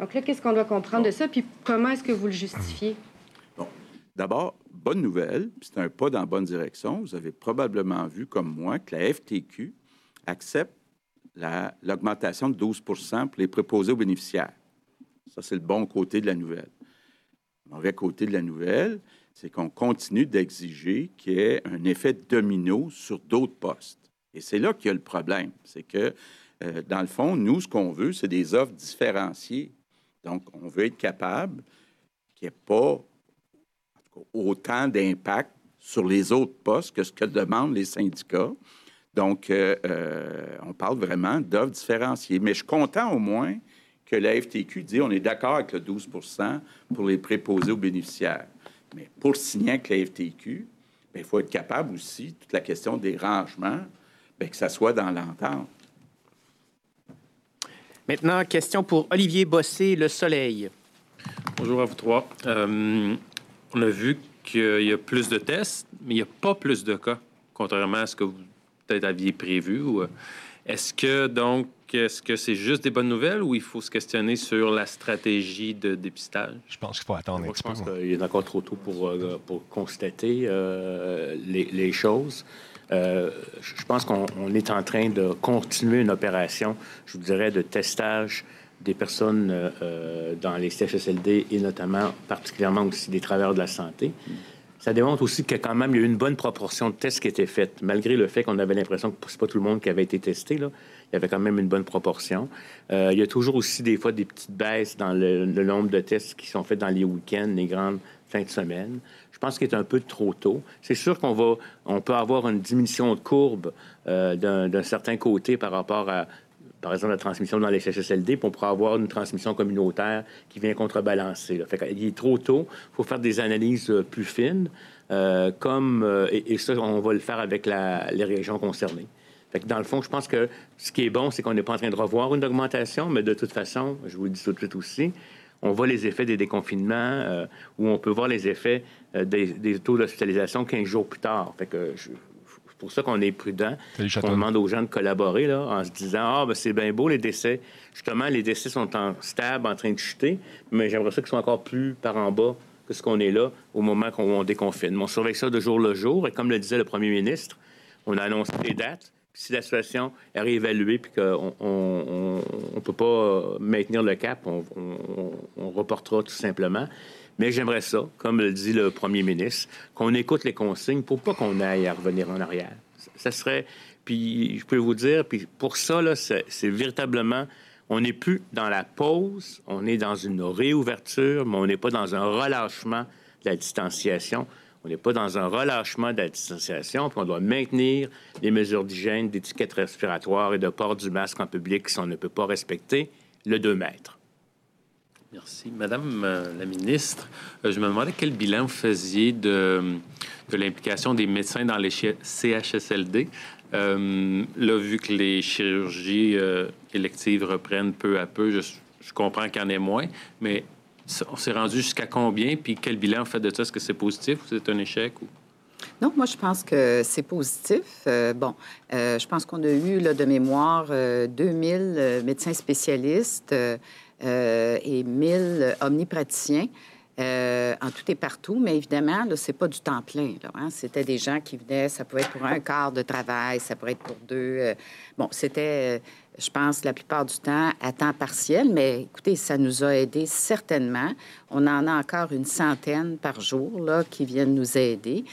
Donc là, qu'est-ce qu'on doit comprendre de ça, puis comment est-ce que vous le justifiez? Bon, d'abord, bonne nouvelle, c'est un pas dans la bonne direction. Vous avez probablement vu, comme moi, que la FTQ accepte l'augmentation de 12% pour les préposés aux bénéficiaires. Ça, c'est le bon côté de la nouvelle. Le mauvais côté de la nouvelle, c'est qu'on continue d'exiger qu'il y ait un effet domino sur d'autres postes. Et c'est là qu'il y a le problème. C'est que, euh, dans le fond, nous, ce qu'on veut, c'est des offres différenciées. Donc, on veut être capable qu'il n'y ait pas autant d'impact sur les autres postes que ce que demandent les syndicats. Donc, euh, euh, on parle vraiment d'offres différenciées. Mais je suis content au moins que la FTQ dit on est d'accord avec le 12% pour les préposés aux bénéficiaires. Mais pour signer avec la FTQ, ben, il faut être capable aussi, toute la question des rangements, bien, que ça soit dans l'entente. Maintenant, question pour Olivier Bossé, Le Soleil. Bonjour à vous trois. Euh, on a vu qu'il y a plus de tests, mais il n'y a pas plus de cas, contrairement à ce que vous peut-être aviez prévu. Euh, est-ce que donc est-ce que c'est juste des bonnes nouvelles ou il faut se questionner sur la stratégie de dépistage? Je pense qu'il faut attendre un petit peu. Je pense qu'il est encore trop tôt pour, euh, pour constater euh, les, choses. Euh, je pense qu'on est en train de continuer une opération, je vous dirais, de testage des personnes dans les CHSLD et notamment, particulièrement aussi des travailleurs de la santé. Ça démontre aussi y a quand même eu une bonne proportion de tests qui étaient faits, malgré le fait qu'on avait l'impression que c'est pas tout le monde qui avait été testé. Il y avait quand même une bonne proportion. Euh, il y a toujours aussi des fois des petites baisses dans le, nombre de tests qui sont faits dans les week-ends, les grandes fins de semaine. Je pense qu'il est un peu trop tôt. C'est sûr qu'on va, on peut avoir une diminution de courbe euh, d'un certain côté par rapport à, par exemple, la transmission dans les CHSLD, puis on avoir une transmission communautaire qui vient contrebalancer. Il est trop tôt. Il faut faire des analyses euh, plus fines, comme, et, ça, on va le faire avec les régions concernées dans le fond, je pense que ce qui est bon, c'est qu'on n'est pas en train de revoir une augmentation, mais de toute façon, je vous le dis tout de suite aussi, on voit les effets des déconfinements euh, ou on peut voir les effets euh, des, taux d'hospitalisation 15 jours plus tard. C'est pour ça qu'on est prudent. On demande aux gens de collaborer là, en se disant Ah, ben, c'est bien beau les décès. Justement, les décès sont en stable, en train de chuter, mais j'aimerais ça qu'ils soient encore plus par en bas que ce qu'on est là au moment qu'on déconfine. on surveille ça de jour le jour et comme le disait le premier ministre, on a annoncé les dates si la situation est réévaluée puis qu'on ne peut pas maintenir le cap, on, reportera tout simplement. Mais j'aimerais ça, comme le dit le premier ministre, qu'on écoute les consignes pour pas qu'on aille à revenir en arrière. Ça serait... Puis je peux vous dire, puis pour ça, là, c'est véritablement... On n'est plus dans la pause, on est dans une réouverture, mais on n'est pas dans un relâchement de la distanciation On n'est pas dans un relâchement de la distanciation, puis on doit maintenir les mesures d'hygiène, d'étiquette respiratoire et de port du masque en public si on ne peut pas respecter le 2 mètres. Merci. Madame euh, la ministre, euh, je me demandais quel bilan vous faisiez de, l'implication des médecins dans les CHSLD. Euh, là, vu que les chirurgies électives reprennent peu à peu, je, comprends qu'il y en ait moins, mais on s'est rendu jusqu'à combien? Puis quel bilan en fait de ça? Est-ce que c'est positif ou c'est un échec? Ou... Non, moi, je pense que c'est positif. bon, je pense qu'on a eu, là, de mémoire, 2000 médecins spécialistes et 1000 omnipraticiens. Euh, en tout et partout, mais évidemment, ce n'est pas du temps plein. Hein. C'était des gens qui venaient, ça pouvait être pour un quart de travail, ça pourrait être pour deux. Euh, bon, c'était, je pense, la plupart du temps à temps partiel, mais écoutez, ça nous a aidés certainement. On en a encore une centaine par jour là, qui viennent nous aider.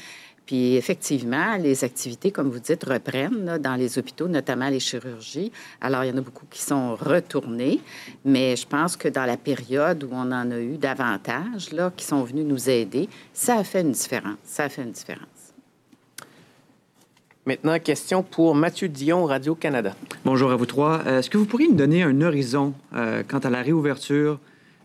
Puis effectivement, les activités, comme vous dites, reprennent dans les hôpitaux, notamment les chirurgies. Alors, il y en a beaucoup qui sont retournés, mais je pense que dans la période où on en a eu davantage, là, qui sont venus nous aider, ça a fait une différence. Ça a fait une différence. Maintenant, question pour Mathieu Dion, Radio-Canada. Bonjour à vous trois. Euh, est-ce que vous pourriez nous donner un horizon euh, quant à la réouverture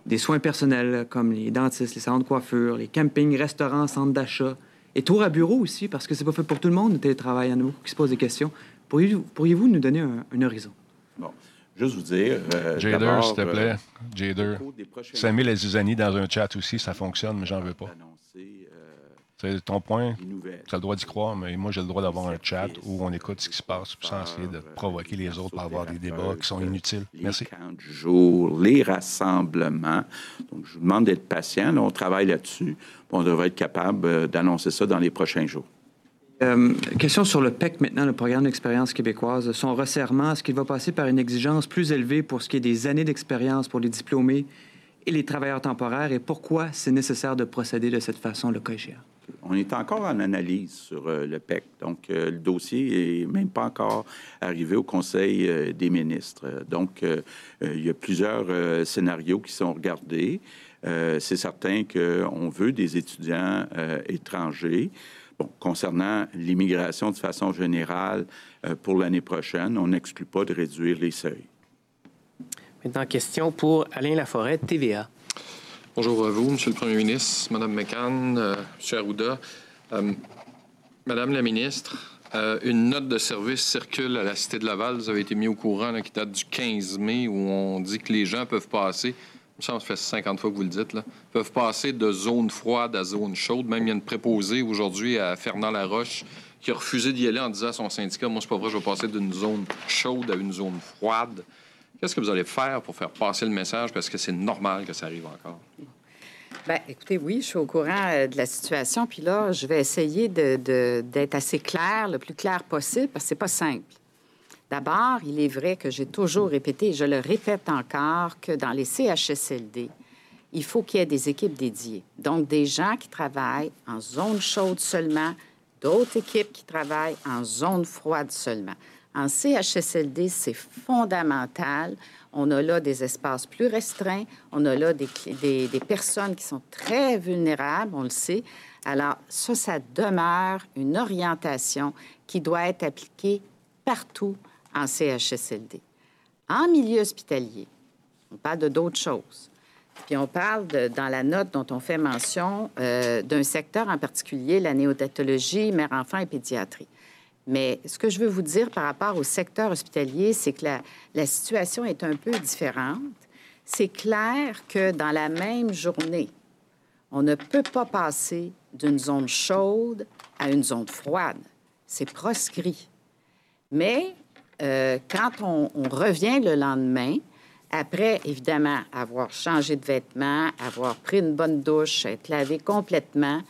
des soins personnels comme les dentistes, les salons de coiffure, les campings, restaurants, centres d'achat, et tour à bureau aussi, parce que c'est pas fait pour tout le monde, le télétravail. Il y en a beaucoup qui se posent des questions. Pourriez-vous pourriez nous donner un, horizon? Bon. Juste vous dire. Euh, Jader, s'il te plaît. Euh, Jader. Samuel Azizani dans un chat aussi, ça fonctionne, mais j'en veux pas. C'est ton point. Tu as le droit d'y croire, mais moi, j'ai le droit d'avoir un chat où on écoute ce qui se passe sans essayer de provoquer les autres par avoir des débats qui sont inutiles. Merci. Les jours, les rassemblements. Donc, je vous demande d'être patient. on travaille là-dessus. On devrait être capable euh, d'annoncer ça dans les prochains jours. Euh, question sur le PEC maintenant, le programme d'expérience québécoise. Son resserrement, est-ce qu'il va passer par une exigence plus élevée pour ce qui est des années d'expérience pour les diplômés et les travailleurs temporaires? Et pourquoi c'est nécessaire de procéder de cette façon, le COGIA? On est encore en analyse sur euh, le PEC. Donc, euh, le dossier n'est même pas encore arrivé au Conseil euh, des ministres. Donc, il y a plusieurs scénarios qui sont regardés. C'est certain qu'on veut des étudiants étrangers. Concernant l'immigration de façon générale pour l'année prochaine, on n'exclut pas de réduire les seuils. Maintenant, question pour Alain Laforêt, TVA. Bonjour à vous, Monsieur le Premier ministre, Madame McCann, euh, M. Arruda. Euh, Madame la ministre, euh, une note de service circule à la Cité de Laval. Vous avez été mis au courant, qui date du 15 mai, où on dit que les gens peuvent passer, me semble ça fait 50 fois que vous le dites, peuvent passer de zone froide à zone chaude. Même il y a une préposée aujourd'hui à Fernand-Laroche qui a refusé d'y aller en disant à son syndicat, moi, c'est pas vrai, je vais passer d'une zone chaude à une zone froide. Qu'est-ce que vous allez faire pour faire passer le message? Parce que c'est normal que ça arrive encore? Bien, écoutez, oui, je suis au courant euh, de la situation. Puis là, je vais essayer d'être assez clair, le plus clair possible, parce que c'est pas simple. D'abord, il est vrai que j'ai toujours répété, et je le répète encore, que dans les CHSLD, il faut qu'il y ait des équipes dédiées. Donc, des gens qui travaillent en zone chaude seulement, d'autres équipes qui travaillent en zone froide seulement. En CHSLD, c'est fondamental. On a là des espaces plus restreints. On a là des, personnes qui sont très vulnérables, on le sait. Alors, ça, ça demeure une orientation qui doit être appliquée partout en CHSLD. En milieu hospitalier, on parle de d'autres choses. Puis on parle, dans la note dont on fait mention, euh, d'un secteur en particulier, la néodatologie, mère-enfant et pédiatrie. Mais ce que je veux vous dire par rapport au secteur hospitalier, c'est que la, situation est un peu différente. C'est clair que dans la même journée, on ne peut pas passer d'une zone chaude à une zone froide. C'est proscrit. Mais euh, quand on, on, revient le lendemain, après, évidemment, avoir changé de vêtements, avoir pris une bonne douche, être lavé complètement,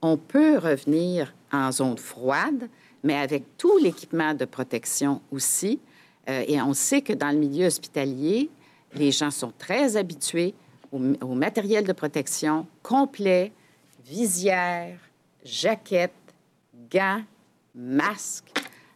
on peut revenir en zone froide, mais avec tout l'équipement de protection aussi. Euh, et on sait que dans le milieu hospitalier, les gens sont très habitués au, matériel de protection complet, visière, jaquette, gants, masques.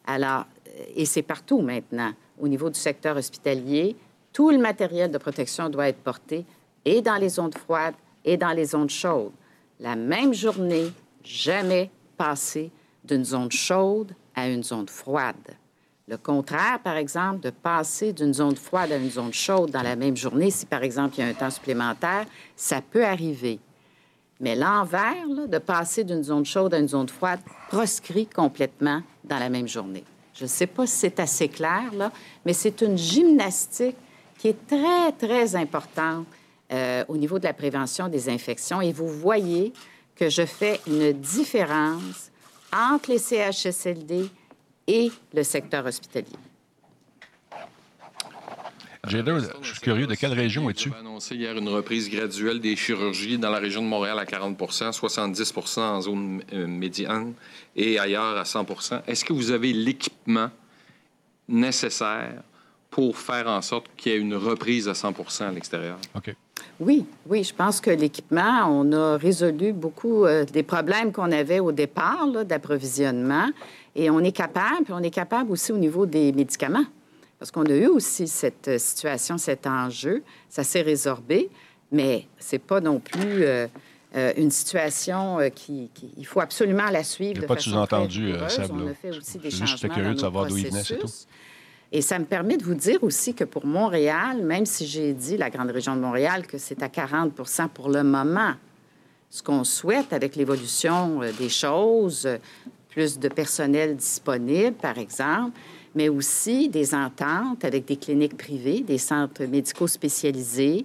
Alors, euh, et c'est partout maintenant. Au niveau du secteur hospitalier, tout le matériel de protection doit être porté et dans les zones froides et dans les zones chaudes. La même journée, jamais passer d'une zone chaude à une zone froide. Le contraire, par exemple, de passer d'une zone froide à une zone chaude dans la même journée, si par exemple il y a un temps supplémentaire, ça peut arriver. Mais l'envers, de passer d'une zone chaude à une zone froide, proscrit complètement dans la même journée. Je ne sais pas si c'est assez clair, là, mais c'est une gymnastique qui est très, très importante euh, au niveau de la prévention des infections. Et vous voyez que je fais une différence entre les CHSLD et le secteur hospitalier. Jader, je suis curieux, de quelle région es-tu? On a annoncé hier une reprise graduelle des chirurgies dans la région de Montréal à 40% 70 en zone euh, médiane et ailleurs à 100 Est-ce que vous avez l'équipement nécessaire pour faire en sorte qu'il y ait une reprise à 100 à l'extérieur? OK. Oui, oui, je pense que l'équipement, on a résolu beaucoup euh, des problèmes qu'on avait au départ d'approvisionnement et on est capable, puis on est capable aussi au niveau des médicaments. Parce qu'on a eu aussi cette euh, situation, cet enjeu. Ça s'est résorbé, mais c'est pas non plus euh, euh, une situation qui, Il faut absolument la suivre. Il n'y a pas de sous-entendu, Seb. On a fait aussi des changements curieux de savoir d'où il venait, c'est tout. Et ça me permet de vous dire aussi que pour Montréal, même si j'ai dit, la grande région de Montréal, que c'est à 40% pour le moment, ce qu'on souhaite avec l'évolution des choses, plus de personnel disponible, par exemple, mais aussi des ententes avec des cliniques privées, des centres médicaux spécialisés,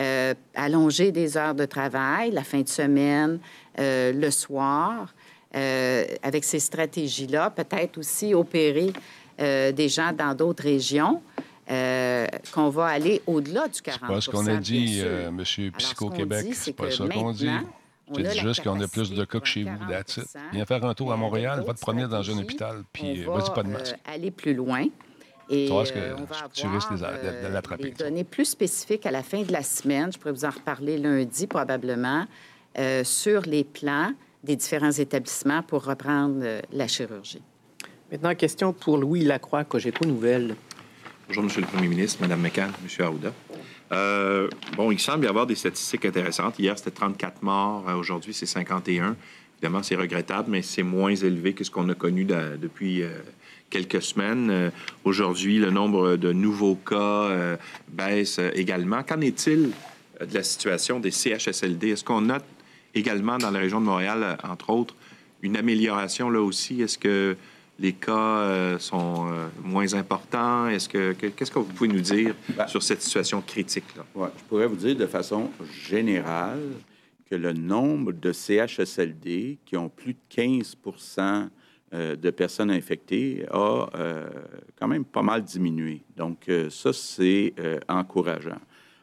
euh, allonger des heures de travail la fin de semaine, euh, le soir. Euh, avec ces stratégies-là, peut-être aussi opérer des gens dans d'autres régions. qu'on va aller au-delà du 40 C'est pas ce qu'on a dit, M. Psycho-Québec. C'est pas ça qu'on dit. C'est juste qu'on a plus de cas que chez vous, that's Viens faire un tour à Montréal, va te promener dans un hôpital, puis vas-y pas de masque. Euh, aller plus loin. Et tu, que euh, tu risques de, euh, l'attraper. Des données plus spécifiques à la fin de la semaine, je pourrais vous en reparler lundi probablement, sur les plans des différents établissements pour reprendre la chirurgie. Maintenant, question pour Louis Lacroix, Cogeco Nouvelle. Bonjour, Monsieur le Premier ministre, Madame McCann, Monsieur Aouda. Euh, bon, il semble y avoir des statistiques intéressantes. Hier, c'était 34 morts. Euh, aujourd'hui, c'est 51. Évidemment, c'est regrettable, mais c'est moins élevé que ce qu'on a connu depuis euh, quelques semaines. Aujourd'hui, le nombre de nouveaux cas baisse également. Qu'en est-il de la situation des CHSLD? Est-ce qu'on note également dans la région de Montréal, entre autres, une amélioration là aussi? Est-ce que les cas euh, sont euh, moins importants? Est-ce que, qu'est-ce que vous pouvez nous dire ben, sur cette situation critique-là? Ouais, je pourrais vous dire de façon générale que le nombre de CHSLD qui ont plus de 15% euh, de personnes infectées a quand même pas mal diminué. Donc, ça, c'est encourageant.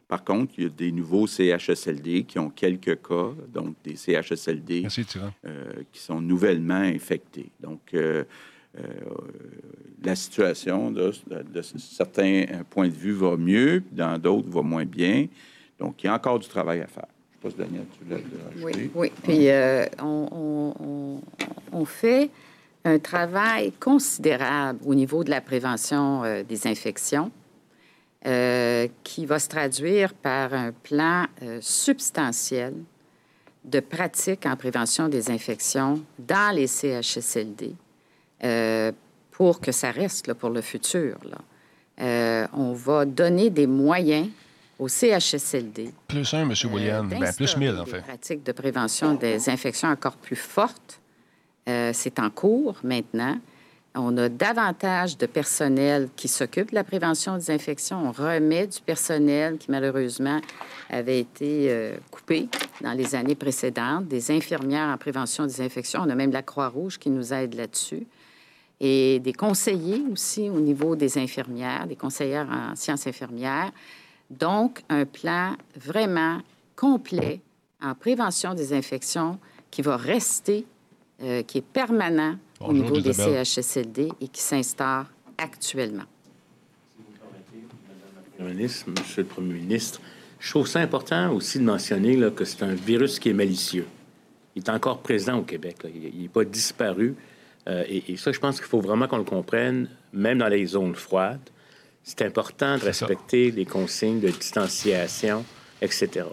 Par contre, il y a des nouveaux CHSLD qui ont quelques cas, donc des CHSLD qui sont nouvellement infectés. Donc, euh, la situation, de, certains points de vue, va mieux, dans d'autres, va moins bien. Donc, il y a encore du travail à faire. Je ne sais pas si Daniel, tu l'as Oui, oui. Puis, euh, on, on, fait un travail considérable au niveau de la prévention euh, des infections. qui va se traduire par un plan substantiel de pratique en prévention des infections dans les CHSLD euh, pour que ça reste là, pour le futur. Là. Euh, on va donner des moyens au CHSLD. Plus un, M. William. Euh, ben, plus mille, en fait. Des pratiques de prévention des infections encore plus fortes. c'est en cours maintenant. On a davantage de personnel qui s'occupe de la prévention des infections. On remet du personnel qui, malheureusement, avait été coupé dans les années précédentes, des infirmières en prévention des infections. On a même la Croix-Rouge qui nous aide là-dessus et des conseillers aussi au niveau des infirmières, des conseillères en sciences infirmières. Donc, un plan vraiment complet en prévention des infections qui va rester, euh, qui est permanent au niveau des CHSLD et qui s'instaure actuellement. Monsieur le Premier ministre, je trouve ça important aussi de mentionner là, que c'est un virus qui est malicieux. Il est encore présent au Québec. Il n'est pas disparu. Euh, et, ça, je pense qu'il faut vraiment qu'on le comprenne, même dans les zones froides. C'est important de respecter les consignes de distanciation, etc.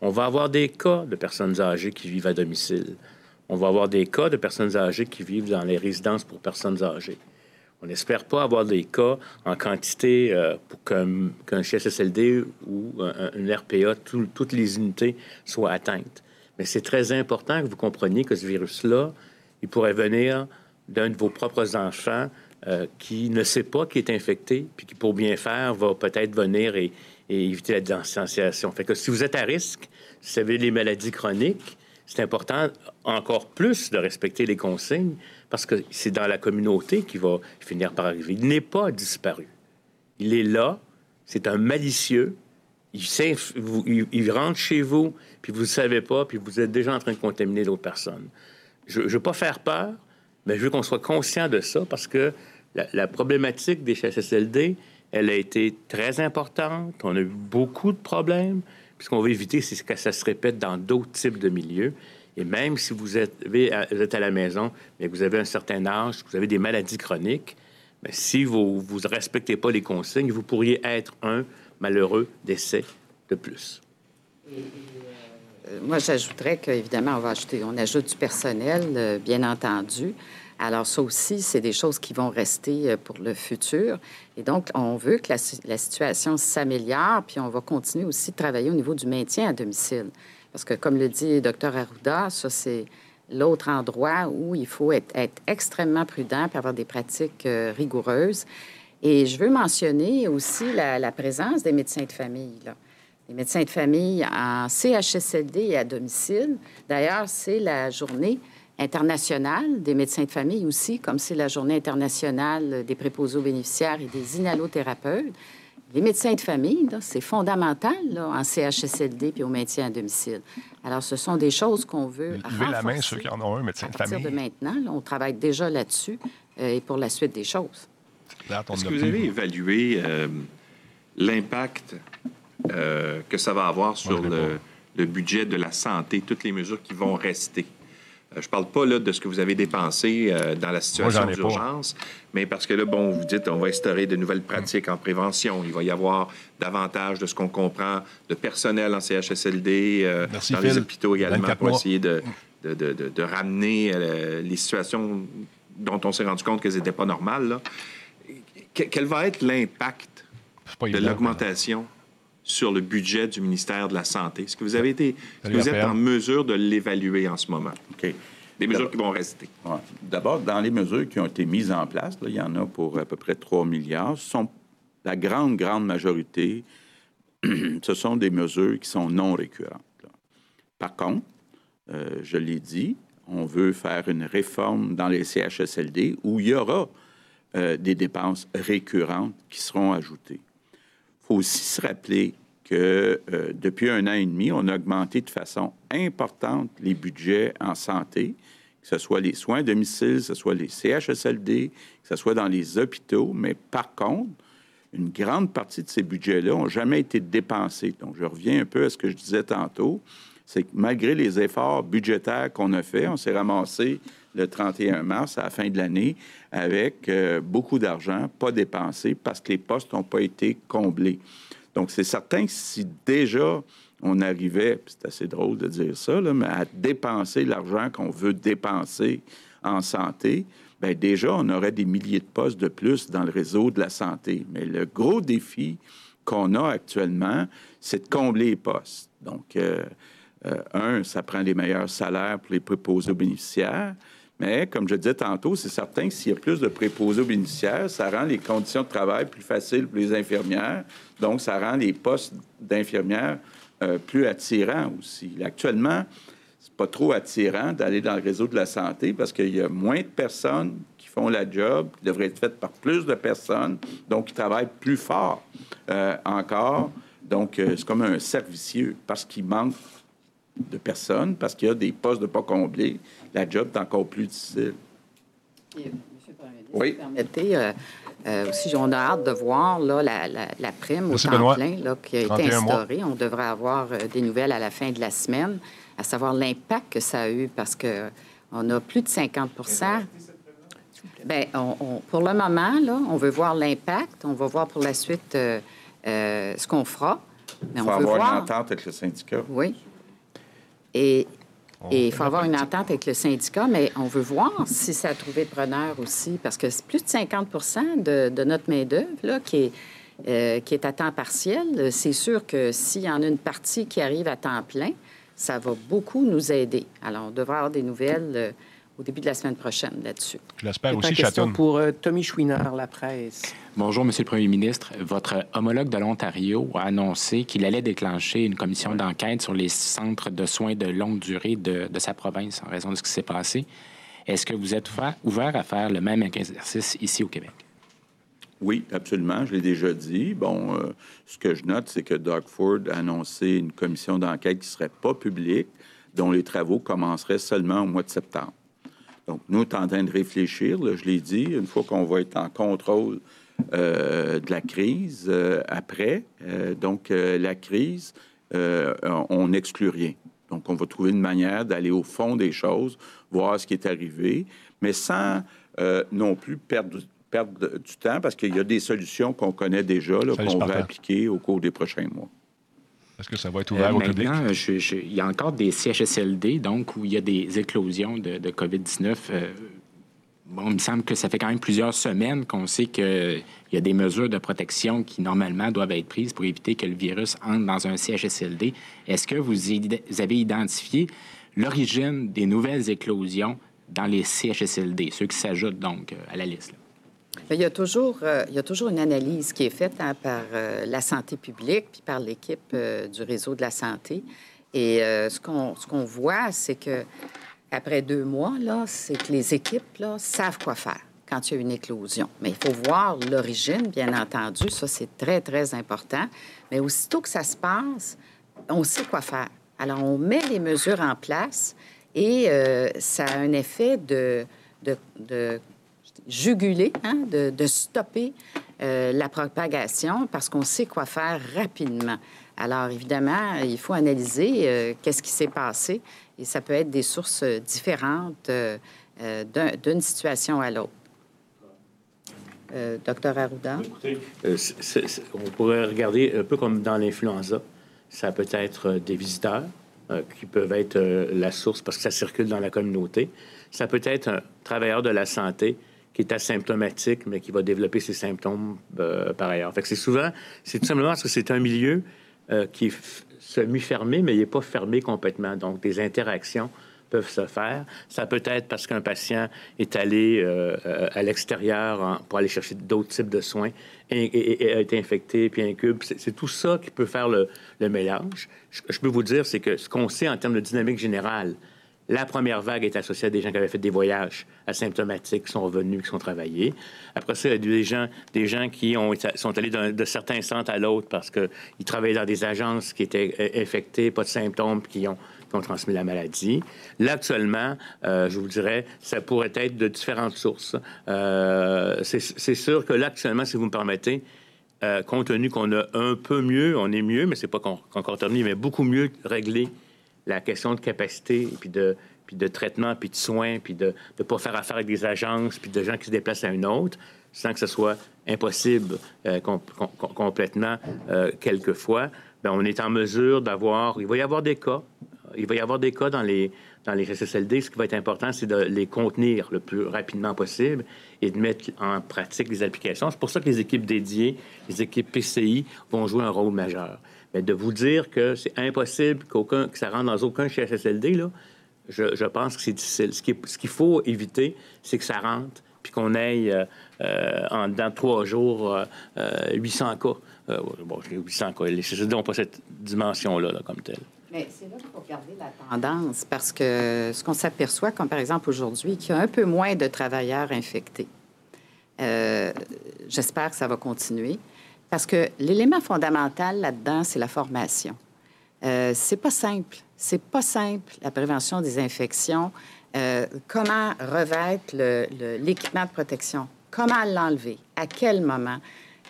On va avoir des cas de personnes âgées qui vivent à domicile. on va avoir des cas de personnes âgées qui vivent dans les résidences pour personnes âgées. On n'espère pas avoir des cas en quantité euh, pour qu'un CSSLD ou un, RPA, toutes les unités soient atteintes. Mais c'est très important que vous compreniez que ce virus-là, il pourrait venir d'un de vos propres enfants euh, qui ne sait pas qu'il est infecté, puis qui, pour bien faire, va peut-être venir et, éviter la distanciation. Fait que si vous êtes à risque, si vous avez des maladies chroniques, c'est important encore plus de respecter les consignes parce que c'est dans la communauté qu'il va finir par arriver. Il n'est pas disparu. Il est là. C'est un malicieux. Il, il, rentre chez vous, puis vous ne savez pas, puis vous êtes déjà en train de contaminer d'autres personnes. Je ne veux pas faire peur, mais je veux qu'on soit conscient de ça parce que la, problématique des CHSLD, elle a été très importante. On a eu beaucoup de problèmes. Puis ce qu'on veut éviter, c'est que ça se répète dans d'autres types de milieux. Et même si vous êtes, à la maison, mais que vous avez un certain âge, que vous avez des maladies chroniques, mais si vous ne respectez pas les consignes, vous pourriez être un malheureux décès de plus. Euh, moi, j'ajouterais qu'évidemment, on va ajouter, on ajoute du personnel, euh, bien entendu. Alors, ça aussi, c'est des choses qui vont rester euh, pour le futur. Et donc, on veut que la, situation s'améliore, puis on va continuer aussi de travailler au niveau du maintien à domicile. Parce que, comme le dit docteur Arruda, ça, c'est l'autre endroit où il faut être, extrêmement prudent pour avoir des pratiques euh, rigoureuses. Et je veux mentionner aussi la, présence des médecins de famille. Les médecins de famille en CHSLD et à domicile. D'ailleurs, c'est la journée internationale des médecins de famille aussi, comme c'est la journée internationale des préposés aux bénéficiaires et des inhalothérapeutes. Les médecins de famille, c'est fondamental en CHSLD puis au maintien à domicile. Alors, ce sont des choses qu'on veut Levez la main ceux qui en ont un médecin de famille. À partir de maintenant, on travaille déjà là-dessus euh, et pour la suite des choses. Est-ce que vous avez évalué euh, l'impact euh, que ça va avoir sur le, le budget de la santé, toutes les mesures qui vont rester? Euh, je ne parle pas là, de ce que vous avez dépensé euh, dans la situation d'urgence, mais parce que là, bon, vous dites, on va instaurer de nouvelles pratiques en prévention. Il va y avoir davantage de ce qu'on comprend de personnel en CHSLD, dans les hôpitaux également, pour essayer de, de, de, de ramener les situations dont on s'est rendu compte qu'elles n'étaient pas normales. Là. Quel va être l'impact de l'augmentation sur le budget du ministère de la Santé? Est-ce que vous avez été, vous êtes en mesure de l'évaluer en ce moment? OK. Des mesures qui vont rester. D'abord, dans les mesures qui ont été mises en place, il y en a pour à peu près 3 milliards, sont la grande, grande majorité, ce sont des mesures qui sont non récurrentes. Par contre, euh, je l'ai dit, on veut faire une réforme dans les CHSLD où il y aura euh, des dépenses récurrentes qui seront ajoutées faut aussi se rappeler que euh, depuis un an et demi, on a augmenté de façon importante les budgets en santé, que ce soit les soins à domicile, que ce soit les CHSLD, que ce soit dans les hôpitaux. Mais par contre, une grande partie de ces budgets-là n'ont jamais été dépensés. Donc, je reviens un peu à ce que je disais tantôt. C'est que malgré les efforts budgétaires qu'on a faits, on s'est ramassé le 31 mars, à la fin de l'année, avec euh, beaucoup d'argent pas dépensé parce que les postes n'ont pas été comblés. Donc, c'est certain que si déjà on arrivait, c'est assez drôle de dire ça, mais à dépenser l'argent qu'on veut dépenser en santé, bien déjà, on aurait des milliers de postes de plus dans le réseau de la santé. Mais le gros défi qu'on a actuellement, c'est de combler les postes. Donc, euh, euh, un, ça prend les meilleurs salaires pour les préposés aux bénéficiaires. Mais comme je disais tantôt, c'est certain que s'il y a plus de préposés aux bénéficiaires, ça rend les conditions de travail plus faciles pour les infirmières. Donc, ça rend les postes d'infirmières euh, plus attirants aussi. Actuellement, c'est pas trop attirant d'aller dans le réseau de la santé parce qu'il y a moins de personnes qui font la job, qui devrait être faite par plus de personnes, donc qui travaillent plus fort euh, encore. Donc, euh, c'est comme un servicieux parce qu'il manque de personnes, parce qu'il y a des postes de pas comblés la job est encore plus difficile. Et, oui. permettez, euh, euh, aussi, on a hâte de voir là, la, la, prime au temps plein là, qui a été instaurée. On devrait avoir euh, des nouvelles à la fin de la semaine, à savoir l'impact que ça a eu, parce qu'on a plus de 50 Bien, on, pour le moment, là, on veut voir l'impact. On va voir pour la suite ce qu'on fera. Mais on veut avoir voir... une entente avec le syndicat. Oui. Et Et il faut avoir une entente avec le syndicat, mais on veut voir si ça a trouvé preneur aussi, parce que plus de 50 de, de notre main-d'œuvre qui est, euh, qui est à temps partiel. C'est sûr que s'il y en a une partie qui arrive à temps plein, ça va beaucoup nous aider. Alors, on devrait avoir des nouvelles euh, au début de la semaine prochaine là-dessus. Je l'espère aussi, question pour euh, Tommy Chouinard, la presse. Bonjour, Monsieur le Premier ministre. Votre homologue de l'Ontario a annoncé qu'il allait déclencher une commission d'enquête sur les centres de soins de longue durée de, de sa province en raison de ce qui s'est passé. Est-ce que vous êtes ouvert à faire le même exercice ici au Québec? Oui, absolument. Je l'ai déjà dit. Bon, euh, ce que je note, c'est que Doug Ford a annoncé une commission d'enquête qui ne serait pas publique, dont les travaux commenceraient seulement au mois de septembre. Donc, nous, sommes en train de réfléchir, je l'ai dit, une fois qu'on va être en contrôle euh, de la crise euh, après, donc la crise, on n'exclut rien. Donc, on va trouver une manière d'aller au fond des choses, voir ce qui est arrivé, mais sans non plus perdre perdre du temps parce qu'il y a des solutions qu'on connaît déjà, qu'on va appliquer au cours des prochains mois. Est-ce que ça va être ouvert au public? il y a encore des CHSLD, donc, où il y a des éclosions de, COVID-19. Euh, bon, il me semble que ça fait quand même plusieurs semaines qu'on sait qu'il y a des mesures de protection qui, normalement, doivent être prises pour éviter que le virus entre dans un CHSLD. Est-ce que vous, avez identifié l'origine des nouvelles éclosions dans les CHSLD, ceux qui s'ajoutent donc euh, à la liste? Il y, a toujours, euh, il y a toujours une analyse qui est faite hein, par euh, la santé publique puis par l'équipe du réseau de la santé. Et ce qu'on ce qu'on voit, c'est que après deux mois, c'est que les équipes là, savent quoi faire quand il y a une éclosion. Mais il faut voir l'origine, bien entendu. Ça, c'est très, très important. Mais aussitôt que ça se passe, on sait quoi faire. Alors, on met les mesures en place et ça a un effet de juguler, hein, de, stopper euh, la propagation parce qu'on sait quoi faire rapidement. Alors, évidemment, il faut analyser euh, qu'est-ce qui s'est passé et ça peut être des sources différentes euh, d'une situation à l'autre. docteur Arruda? On pourrait regarder un peu comme dans l'influenza. Ça peut être des visiteurs qui peuvent être la source parce que ça circule dans la communauté. Ça peut être un travailleur de la santé qui est asymptomatique, mais qui va développer ses symptômes euh, par ailleurs. C'est souvent, c'est tout simplement parce que c'est un milieu euh, qui semi-fermé, mais il n'est pas fermé complètement. Donc, des interactions peuvent se faire. Ça peut être parce qu'un patient est allé euh, à l'extérieur pour aller chercher d'autres types de soins et, a été infecté puis incube. C'est tout ça qui peut faire le, mélange. je, peux vous dire, c'est que ce qu'on sait en termes de dynamique générale, la première vague est associée à des gens qui avaient fait des voyages asymptomatiques, qui sont revenus, qui sont travaillés. Après ça, il y a des gens, des gens qui ont, sont allés de certains centres à l'autre parce qu'ils travaillaient dans des agences qui étaient euh, infectées, pas de symptômes, qui ont, transmis la maladie. Là, actuellement, euh, je vous dirais, ça pourrait être de différentes sources. Euh, c'est sûr que là, actuellement, si vous me permettez, compte tenu qu'on a un peu mieux, on est mieux, mais c'est pas encore terminé, mais beaucoup mieux réglé la question de capacité, puis de, puis de traitement, puis de soins, puis de ne pas faire affaire avec des agences, puis de gens qui se déplacent à une autre, sans que ce soit impossible euh, complètement euh, quelquefois, bien, on est en mesure d'avoir... Il va y avoir des cas. Il va y avoir des cas dans les, dans les SSLD. Ce qui va être important, c'est de les contenir le plus rapidement possible et de mettre en pratique les applications. C'est pour ça que les équipes dédiées, les équipes PCI vont jouer un rôle majeur. Mais de vous dire que c'est impossible qu'aucun, que ça rentre dans aucun CHSLD, là, je, pense que c'est difficile. Ce, ce qu'il faut éviter, c'est que ça rentre puis qu'on aille euh, euh, trois jours 800 euh, cas. bon, 800 cas. Les CHSLD n'ont pas cette dimension-là là, comme telle. Mais c'est là qu'il faut regarder la tendance parce que ce qu'on s'aperçoit, comme par exemple aujourd'hui, qu'il y a un peu moins de travailleurs infectés. J'espère que ça va continuer. Parce que l'élément fondamental là-dedans, c'est la formation. Euh, c'est pas simple. C'est pas simple, la prévention des infections. Euh, comment revêtre l'équipement de protection? Comment l'enlever? À quel moment?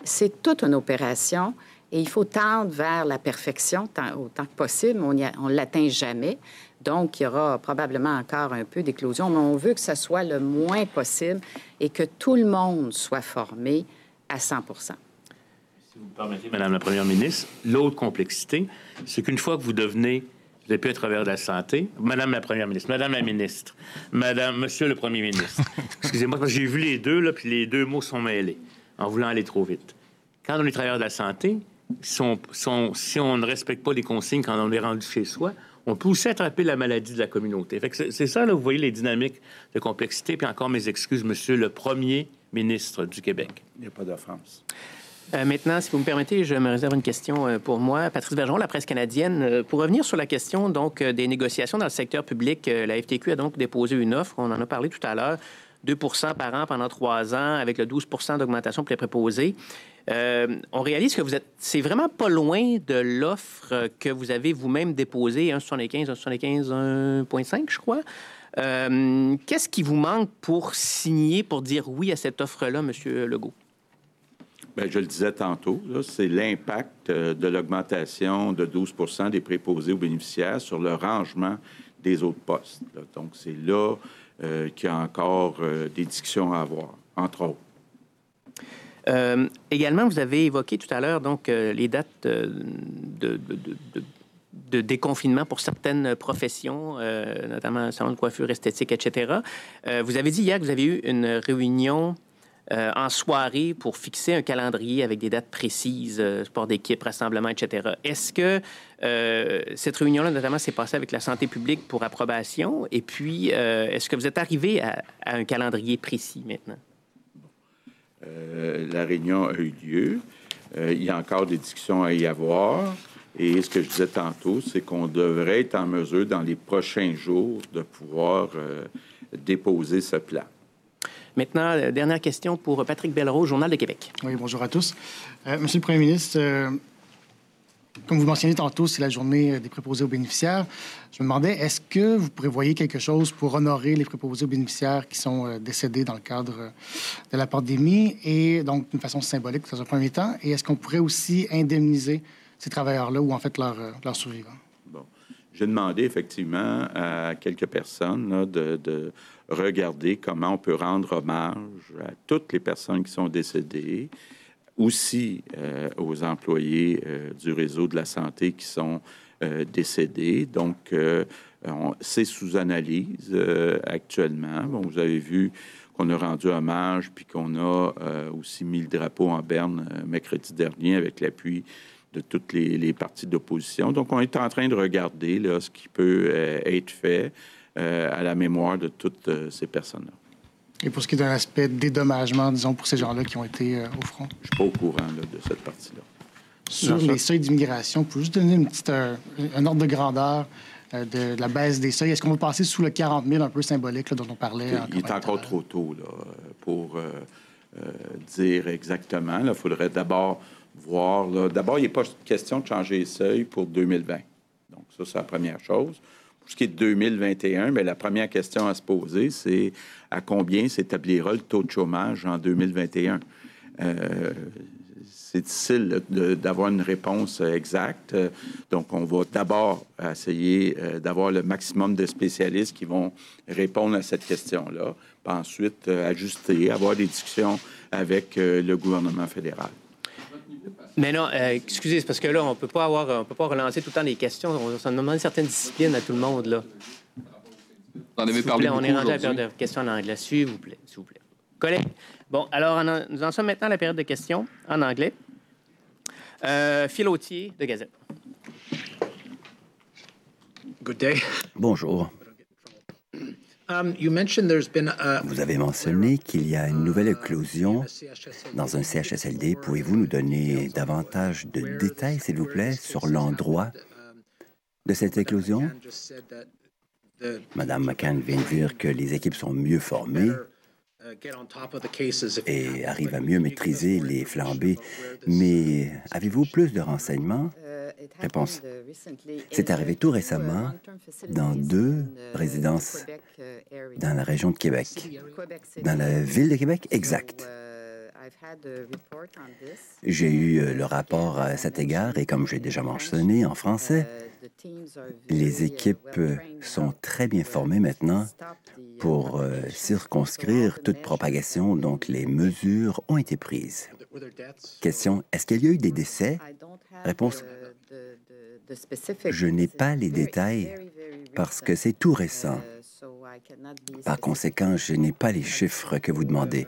C'est toute une opération et il faut tendre vers la perfection autant que possible. On ne l'atteint jamais. Donc, il y aura probablement encore un peu d'éclosion, mais on veut que ce soit le moins possible et que tout le monde soit formé à 100 vous permettez, Madame la Première ministre, l'autre complexité, c'est qu'une fois que vous devenez Vous avez pu être travailleur de la santé. Madame la première ministre, Madame la ministre, Madame, Monsieur le premier ministre. Excusez-moi, parce que j'ai vu les deux, là, puis les deux mots sont mêlés en voulant aller trop vite. Quand on est travailleur de la santé, si on, si on ne respecte pas les consignes quand on est rendu chez soi, on peut aussi attraper la maladie de la communauté. c'est ça, là, vous voyez les dynamiques de complexité. Puis encore mes excuses, Monsieur le Premier ministre du Québec. Il n'y a pas d'offense. Euh, maintenant, si vous me permettez, je me réserve une question euh, pour moi. Patrice Bergeron, la presse canadienne. Euh, pour revenir sur la question donc des négociations dans le secteur public, la FTQ a donc déposé une offre, on en a parlé tout à l'heure, 2% par an pendant trois ans, avec le 12% d'augmentation pour les préposés. on réalise que vous êtes, c'est vraiment pas loin de l'offre que vous avez vous-même déposée, 1,75, 1,75, 1,5, je crois. Qu'est-ce qui vous manque pour signer, pour dire oui à cette offre-là, M. Legault? Bien, je le disais tantôt, c'est l'impact euh, de l'augmentation de 12% des préposés aux bénéficiaires sur le rangement des autres postes. Donc, c'est là euh, qu'il y a encore euh, des discussions à avoir, entre autres. également, vous avez évoqué tout à l'heure donc les dates de, de, déconfinement pour certaines professions, notamment salon de coiffure, esthétique, etc. vous avez dit hier que vous avez eu une réunion euh, en soirée pour fixer un calendrier avec des dates précises, euh, sport d'équipe, rassemblement, etc. Est-ce que euh, cette réunion-là, notamment, s'est passée avec la santé publique pour approbation? Et puis, est-ce que vous êtes arrivé à, un calendrier précis maintenant? la réunion a eu lieu. il y a encore des discussions à y avoir. Et ce que je disais tantôt, c'est qu'on devrait être en mesure, dans les prochains jours, de pouvoir déposer ce plan. Maintenant, euh, dernière question pour Patrick Belrose, Journal de Québec. Oui, bonjour à tous. Euh, Monsieur le Premier ministre, euh, comme vous mentionnez tantôt, c'est la journée des préposés aux bénéficiaires. Je me demandais, est-ce que vous prévoyez quelque chose pour honorer les préposés aux bénéficiaires qui sont décédés dans le cadre de la pandémie et donc d'une façon symbolique dans un premier temps? Et est-ce qu'on pourrait aussi indemniser ces travailleurs-là ou en fait leurs leur survivants? Bon. J'ai demandé effectivement à quelques personnes de regarder comment on peut rendre hommage à toutes les personnes qui sont décédées, aussi euh, aux employés euh, du réseau de la santé qui sont euh, décédés. Donc, c'est sous analyse actuellement. Vous avez vu qu'on a rendu hommage, puis qu'on a aussi mis le drapeau en berne mercredi dernier avec l'appui de toutes les, les parties d'opposition. Donc, on est en train de regarder ce qui peut être fait. Euh, à la mémoire de toutes euh, ces personnes-là. Et pour ce qui est d'un aspect dédommagement, disons, pour ces gens-là qui ont été euh, au front? Je ne suis pas au courant de cette partie-là. Sur les seuils d'immigration, pour juste donner une petite, un ordre de grandeur de, la baisse des seuils, est-ce qu'on va passer sous le 40 000 un peu symbolique dont on parlait? Il est encore trop tôt là, pour dire exactement. Il faudrait d'abord voir. D'abord, il n'est pas question de changer les seuils pour 2020. Donc, ça, c'est la première chose. Ce qui est de 2021, mais la première question à se poser, c'est à combien s'établira le taux de chômage en 2021? Euh, c'est difficile d'avoir une réponse exacte. Donc, on va d'abord essayer euh, d'avoir le maximum de spécialistes qui vont répondre à cette question-là. Puis ensuite, euh, ajuster, avoir des discussions avec le gouvernement fédéral. Mais non, euh, excusez, c'est parce que là, on peut pas avoir, on peut pas relancer tout le temps les questions. On, ça demande une certaine discipline à tout le monde, là. On avait parlé On est rendu à la période de questions en anglais. S'il vous plaît, s'il vous plaît. Collègues, bon, alors, nous en sommes maintenant à la période de questions en anglais. Euh, de Gazette. Good day. Bonjour. Um, Vous avez mentionné qu'il y a une nouvelle éclosion dans un CHSLD. Pouvez-vous nous donner davantage de détails, s'il vous plaît, sur l'endroit de cette éclosion? Madame McCann vient de dire que les équipes sont mieux formées et arrivent à mieux maîtriser les flambées. Mais avez-vous plus de renseignements Réponse. C'est arrivé tout récemment dans deux résidences dans la région de Québec. Dans la ville de Québec, exact. J'ai eu euh, le rapport à cet égard et comme j'ai déjà mentionné en français, les équipes sont très bien formées maintenant pour euh, circonscrire toute propagation, donc les mesures ont été prises. Question, est-ce qu'il y a eu des décès? Réponse, Je n'ai pas les détails parce que c'est tout récent. Par conséquent, je n'ai pas les chiffres que vous demandez.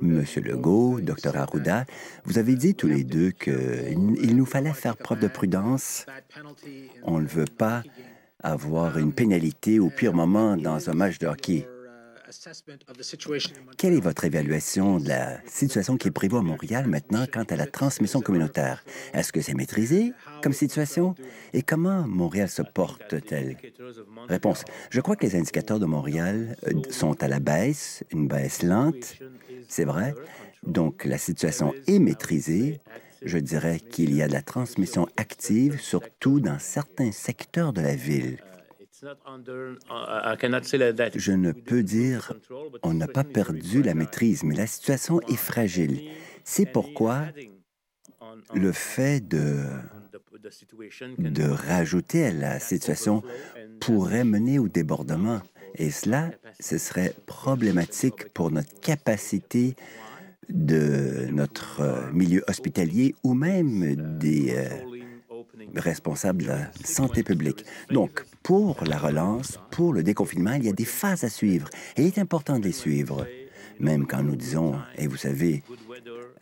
Monsieur Legault, Dr Arruda, vous avez dit tous les deux qu'il nous fallait faire preuve de prudence. On ne veut pas avoir une pénalité au pire moment dans un match de hockey. Quelle est votre évaluation de la situation qui est prévue à Montréal maintenant quant à la transmission communautaire? Est-ce que c'est maîtrisé comme situation? Et comment Montréal se porte-t-elle? Réponse. Je crois que les indicateurs de Montréal euh, sont à la baisse, une baisse lente, c'est vrai. Donc la situation est maîtrisée. Je dirais qu'il y a de la transmission active, surtout dans certains secteurs de la ville. Je ne peux dire on n'a pas perdu la maîtrise, mais la situation est fragile. C'est pourquoi le fait de, de rajouter à la situation pourrait mener au débordement. Et cela, ce serait problématique pour notre capacité de notre milieu hospitalier ou même des euh, responsables de la santé publique. Donc, pour la relance, pour le déconfinement, il y a des phases à suivre et il est important de les suivre. Même quand nous disons, et vous savez,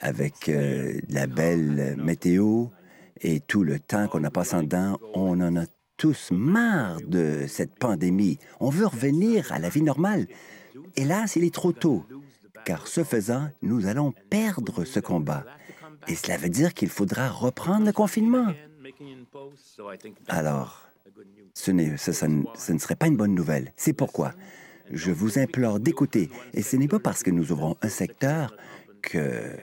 avec euh, la belle météo et tout le temps qu'on a passé en dedans, on en a tous marre de cette pandémie. On veut revenir à la vie normale. Hélas, il est trop tôt, car ce faisant, nous allons perdre ce combat. Et cela veut dire qu'il faudra reprendre le confinement. Alors, ce, ce ne serait pas une bonne nouvelle. C'est pourquoi je vous implore d'écouter. Et ce n'est pas parce que nous ouvrons un secteur que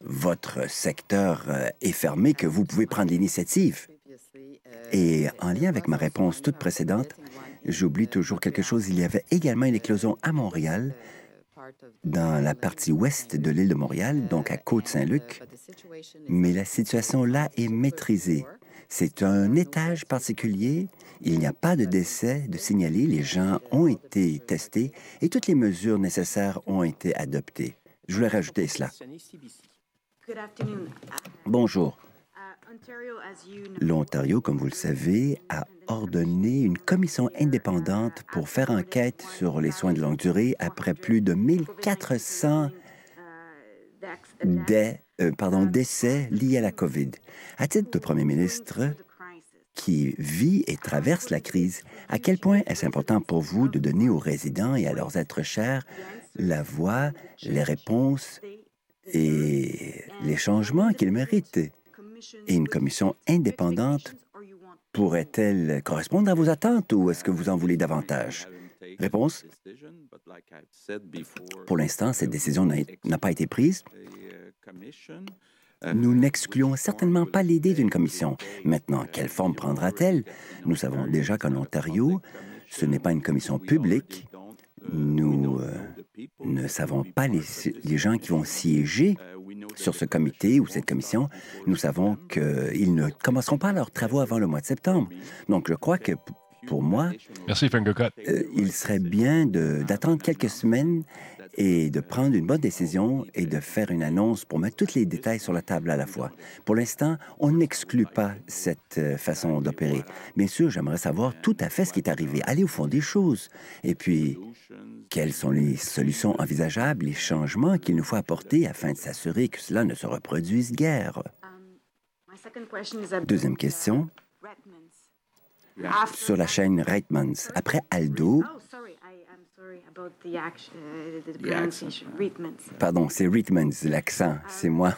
votre secteur euh, est fermé que vous pouvez prendre l'initiative. Et en lien avec ma réponse toute précédente, j'oublie toujours quelque chose. Il y avait également une éclosion à Montréal, dans la partie ouest de l'île de Montréal, donc à Côte-Saint-Luc, mais la situation là est maîtrisée. C'est un étage particulier. Il n'y a pas de décès de signaler. Les gens ont été testés et toutes les mesures nécessaires ont été adoptées. Je voulais rajouter cela. Bonjour. L'Ontario, comme vous le savez, a ordonné une commission indépendante pour faire enquête sur les soins de longue durée après plus de 1400 des, euh, pardon, décès liés à la COVID. À titre de Premier ministre qui vit et traverse la crise, à quel point est-ce important pour vous de donner aux résidents et à leurs êtres chers la voix, les réponses et les changements qu'ils méritent? Et une commission indépendante pourrait-elle correspondre à vos attentes ou est-ce que vous en voulez davantage? Réponse? Pour l'instant, cette décision n'a pas été prise. Nous n'excluons certainement pas l'idée d'une commission. Maintenant, quelle forme prendra-t-elle? Nous savons déjà qu'en Ontario, ce n'est pas une commission publique. Nous euh, ne savons pas les, les, gens qui vont siéger sur ce comité ou cette commission. Nous savons qu'ils ne commenceront pas leurs travaux avant le mois de septembre. Donc, je crois que pour moi, Merci, euh, il serait bien d'attendre quelques semaines et de prendre une bonne décision et de faire une annonce pour mettre tous les détails sur la table à la fois. Pour l'instant, on n'exclut pas cette euh, façon d'opérer. Bien sûr, j'aimerais savoir tout à fait ce qui est arrivé, aller au fond des choses. Et puis, quelles sont les solutions envisageables, les changements qu'il nous faut apporter afin de s'assurer que cela ne se reproduise guère? Deuxième question sur la chaîne Reitmans. Après Aldo, pardon, c'est Reitmans, l'accent, c'est moi.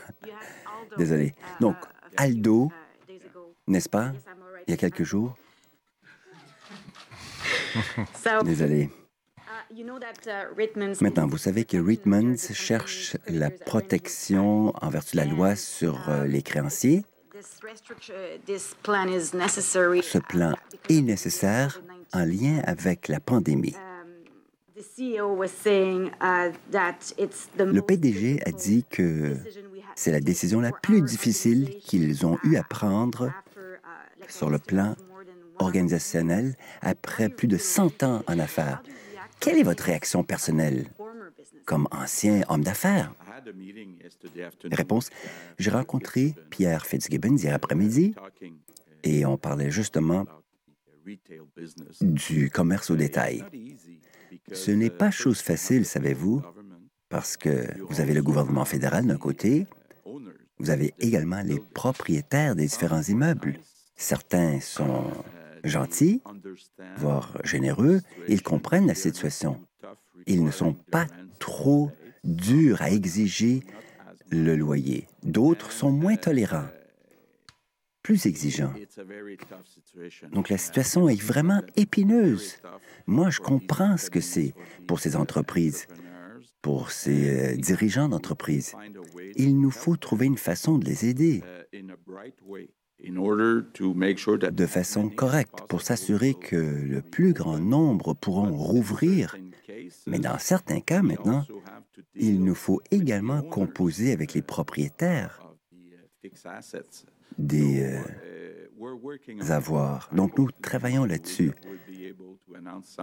Désolé. Donc, Aldo, n'est-ce pas, il y a quelques jours? Désolé. Maintenant, vous savez que Reitmans cherche la protection en vertu de la loi sur les créanciers. Ce plan est nécessaire en lien avec la pandémie. Le PDG a dit que c'est la décision la plus difficile qu'ils ont eu à prendre sur le plan organisationnel après plus de 100 ans en affaires. Quelle est votre réaction personnelle comme ancien homme d'affaires? Réponse. J'ai rencontré Pierre Fitzgibbon hier après-midi Et on parlait justement du commerce au détail. Ce n'est pas chose facile, savez-vous, parce que vous avez le gouvernement fédéral d'un côté, vous avez également les propriétaires des différents immeubles. Certains sont gentils, voire généreux, ils comprennent la situation. Ils ne sont pas trop durs à exiger le loyer. D'autres sont moins tolérants, plus exigeants. Donc la situation est vraiment épineuse. Moi, je comprends ce que c'est pour ces entreprises, pour ces euh, dirigeants d'entreprise. Il nous faut trouver une façon de les aider de façon correcte pour s'assurer que le plus grand nombre pourront rouvrir. Mais dans certains cas maintenant, il nous faut également composer avec les propriétaires des euh, avoirs. Donc nous travaillons là-dessus.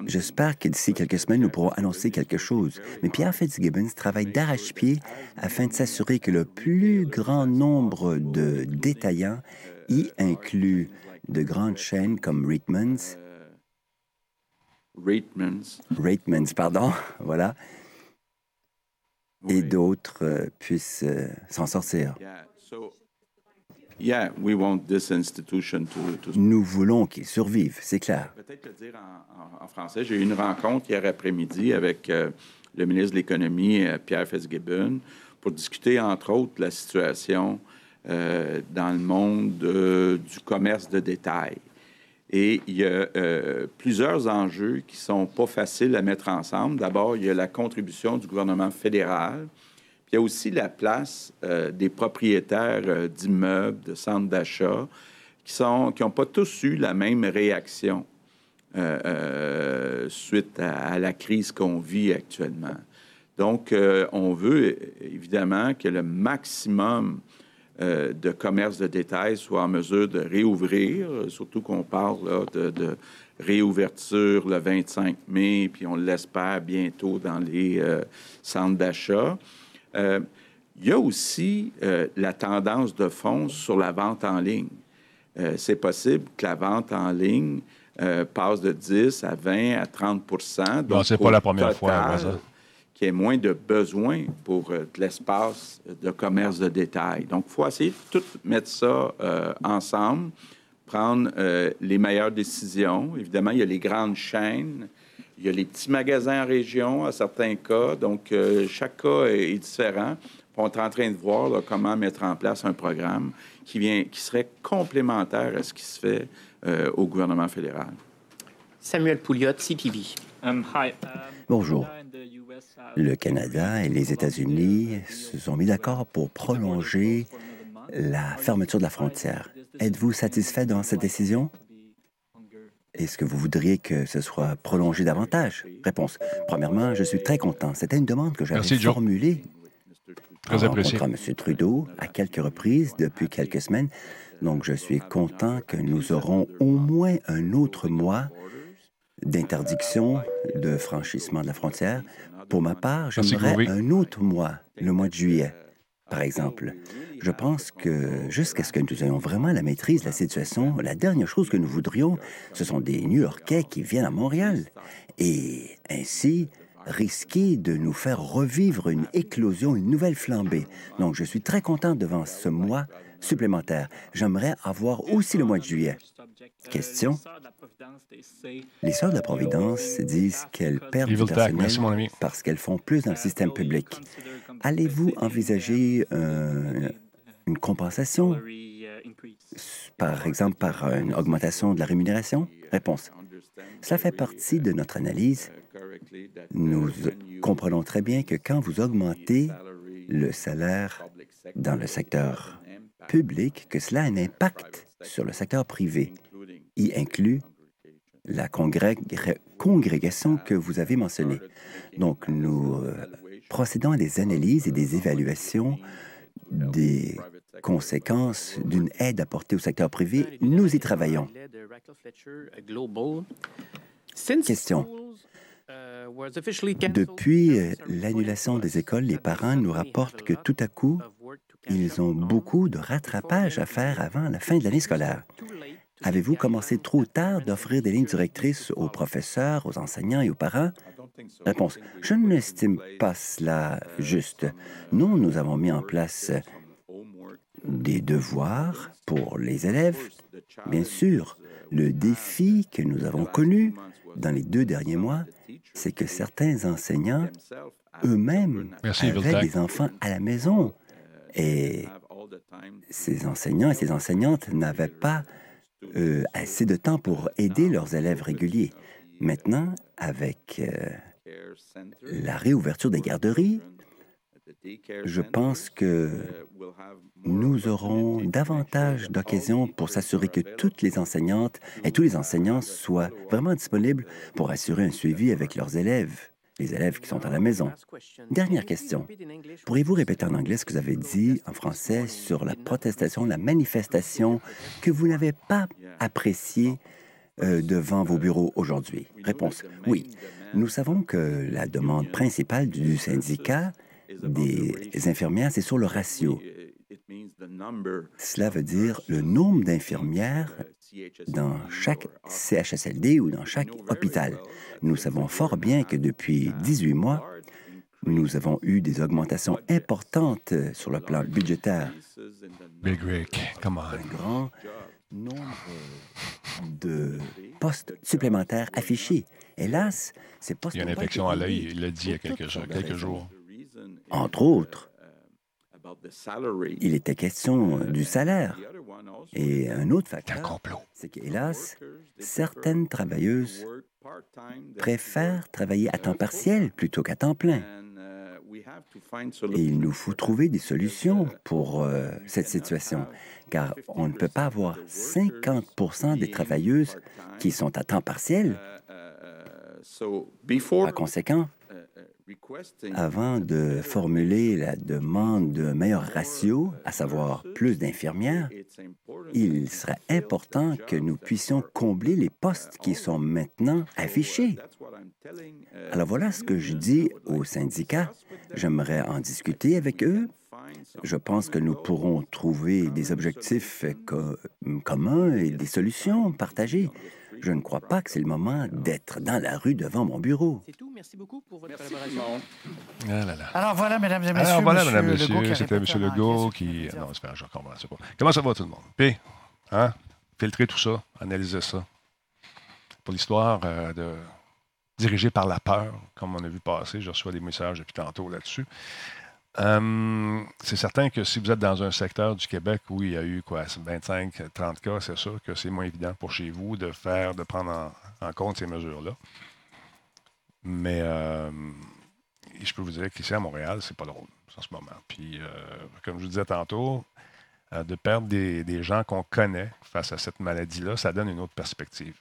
J'espère que d'ici quelques semaines, nous pourrons annoncer quelque chose. Mais Pierre Fitzgibbons travaille d'arrache-pied afin de s'assurer que le plus grand nombre de détaillants y inclut de grandes chaînes comme Reitmans, Reitmans, pardon, voilà, et d'autres euh, puissent euh, s'en sortir. Nous voulons qu'il survive, c'est clair. Peut-être le dire en, français. J'ai eu une rencontre hier après-midi avec euh, le ministre de l'Économie, Pierre Fitzgibbon, pour discuter, entre autres, de la situation euh, dans le monde du commerce de détail. Et il y a euh, plusieurs enjeux qui ne sont pas faciles à mettre ensemble. D'abord, il y a la contribution du gouvernement fédéral. Il y a aussi la place euh, des propriétaires d'immeubles, de centres d'achat, qui n'ont qui pas tous eu la même réaction suite à, la crise qu'on vit actuellement. Donc, on veut évidemment que le maximum euh, de commerce de détail soit en mesure de réouvrir, surtout qu'on parle de, réouverture le 25 mai, puis on l'espère bientôt dans les euh, centres d'achat. Euh, il y a aussi la tendance de fond sur la vente en ligne. C'est possible que la vente en ligne passe de 10 à 20 à 30% Donc, c'est pas la première fois, ça qu'il y ait moins de besoins pour euh, de l'espace de commerce de détail. Donc, il faut essayer de tout mettre ça euh, ensemble, prendre euh, les meilleures décisions. Évidemment, il y a les grandes chaînes, il y a les petits magasins en région, à certains cas. Donc, chaque cas est, différent. On est en train de voir comment mettre en place un programme qui, vient, qui serait complémentaire à ce qui se fait au gouvernement fédéral. Samuel Pouliot, CTV. Um, Bonjour. Le Canada et les États-Unis se sont mis d'accord pour prolonger la fermeture de la frontière. Êtes-vous satisfait dans cette décision? Est-ce que vous voudriez que ce soit prolongé davantage? Réponse. Premièrement, je suis très content. C'était une demande que j'avais formulée Très apprécié. M. Trudeau à quelques reprises depuis quelques semaines. Donc, je suis content que nous aurons au moins un autre mois d'interdiction de franchissement de la frontière. Pour ma part, j'aimerais un autre mois, le mois de juillet, par exemple. Je pense que jusqu'à ce que nous ayons vraiment la maîtrise de la situation, la dernière chose que nous voudrions, ce sont des New-Yorkais qui viennent à Montréal. Et ainsi, risquer de nous faire revivre une éclosion, une nouvelle flambée. Donc, je suis très content devant ce mois supplémentaire. J'aimerais avoir aussi le mois de juillet. Question? Les Sœurs de la Providence disent qu'elles perdent du personnel parce qu'elles font plus dans le système public. Allez-vous envisager euh, une compensation, par exemple par une augmentation de la rémunération? Réponse. Cela fait partie de notre analyse. Nous comprenons très bien que quand vous augmentez le salaire dans le secteur public, que cela a un impact sur le secteur privé y inclut la congrégation que vous avez mentionnée. Donc, nous euh, procédons à des analyses et des évaluations des conséquences d'une aide apportée au secteur privé. Nous y travaillons. Question. Depuis l'annulation des écoles, les parents nous rapportent que tout à coup, ils ont beaucoup de rattrapage à faire avant la fin de l'année scolaire. Avez-vous commencé trop tard d'offrir des lignes directrices aux professeurs, aux enseignants et aux parents? Réponse. Je n'estime pas cela juste. Nous, nous avons mis en place des devoirs pour les élèves. Bien sûr, le défi que nous avons connu dans les deux derniers mois, c'est que certains enseignants eux-mêmes avaient des enfants à la maison. Et ces enseignants et ces enseignantes n'avaient pas euh, assez de temps pour aider leurs élèves réguliers. Maintenant, avec euh, la réouverture des garderies, je pense que nous aurons davantage d'occasions pour s'assurer que toutes les enseignantes et tous les enseignants soient vraiment disponibles pour assurer un suivi avec leurs élèves, les élèves qui sont à la maison. Dernière question. Pourriez-vous répéter en anglais ce que vous avez dit en français sur la protestation, la manifestation que vous n'avez pas appréciée euh, devant vos bureaux aujourd'hui? Réponse. Oui. Nous savons que la demande principale du syndicat des infirmières, c'est sur le ratio. Cela veut dire le nombre d'infirmières dans chaque CHSLD ou dans chaque hôpital. Nous savons fort bien que depuis 18 mois, nous avons eu des augmentations importantes sur le plan budgétaire. Big Rick, come on. Un grand nombre de postes supplémentaires affichés. Hélas, ces postes. Il y a une infection à l'œil, il l'a dit il y a quelques, quelques jours. Entre autres, il était question du salaire. Et un autre facteur, c'est qu'hélas, certaines travailleuses préfèrent travailler à temps partiel plutôt qu'à temps plein. Et il nous faut trouver des solutions pour euh, cette situation, car on ne peut pas avoir 50% des travailleuses qui sont à temps partiel. Par conséquent, avant de formuler la demande d'un meilleur ratio, à savoir plus d'infirmières, il serait important que nous puissions combler les postes qui sont maintenant affichés. Alors voilà ce que je dis aux syndicats. J'aimerais en discuter avec eux. Je pense que nous pourrons trouver des objectifs communs et des solutions partagées. Je ne crois pas que c'est le moment d'être dans la rue devant mon bureau. C'est tout. Merci beaucoup pour votre collaboration. Ah là là. Alors voilà, mesdames et messieurs. Alors voilà, monsieur mesdames et Legault messieurs, qui c'était M. Legault qui. Non, c'est pas, je recommence pas. Comment ça va tout le monde? Puis, hein? Filtrer tout ça, analyser ça. Pour l'histoire euh, de dirigée par la peur, comme on a vu passer, je reçois des messages depuis tantôt là-dessus. Euh, c'est certain que si vous êtes dans un secteur du Québec où il y a eu quoi, 25-30 cas, c'est sûr que c'est moins évident pour chez vous de faire, de prendre en, compte ces mesures-là. Mais euh, je peux vous dire qu'ici à Montréal, c'est pas drôle en ce moment. Puis, euh, comme je vous disais tantôt, de perdre des, gens qu'on connaît face à cette maladie-là, ça donne une autre perspective.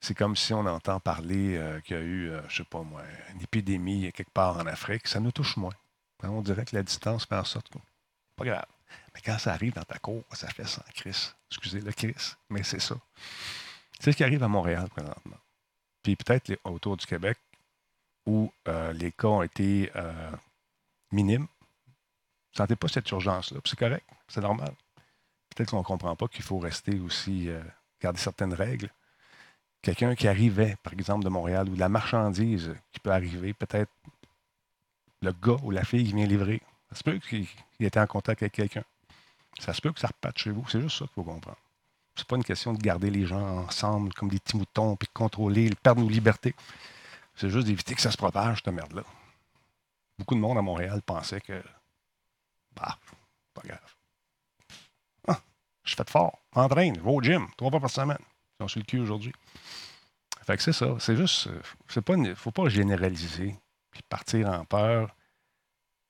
C'est comme si on entend parler qu'il y a eu, je sais pas moi, une épidémie quelque part en Afrique. Ça nous touche moins. Hein, On dirait que la distance fait en sorte que pas grave. Mais quand ça arrive dans ta cour, ça fait sans crise. Excusez le crise, mais c'est ça. C'est ce qui arrive à Montréal présentement. Puis peut-être autour du Québec, où euh, les cas ont été euh, minimes. Vous ne sentez pas cette urgence-là. C'est correct, c'est normal. Peut-être qu'on ne comprend pas qu'il faut rester aussi, euh, garder certaines règles. Quelqu'un qui arrivait, par exemple, de Montréal, ou de la marchandise qui peut arriver, peut-être le gars ou la fille qui vient livrer. Ça se peut qu'il était en contact avec quelqu'un. Ça se peut que ça reparte chez vous. C'est juste ça qu'il faut comprendre. C'est pas une question de garder les gens ensemble comme des petits moutons puis de contrôler, perdre nos libertés. C'est juste d'éviter que ça se propage, cette merde-là. Beaucoup de monde à Montréal pensait que, bah, pas grave. Ah, je fais de fort, entraîne, va au gym, trois fois par semaine. Ils sont sur le cul aujourd'hui. Fait que c'est ça. C'est juste, euh, c'est pas, une- faut pas généraliser puis partir en peur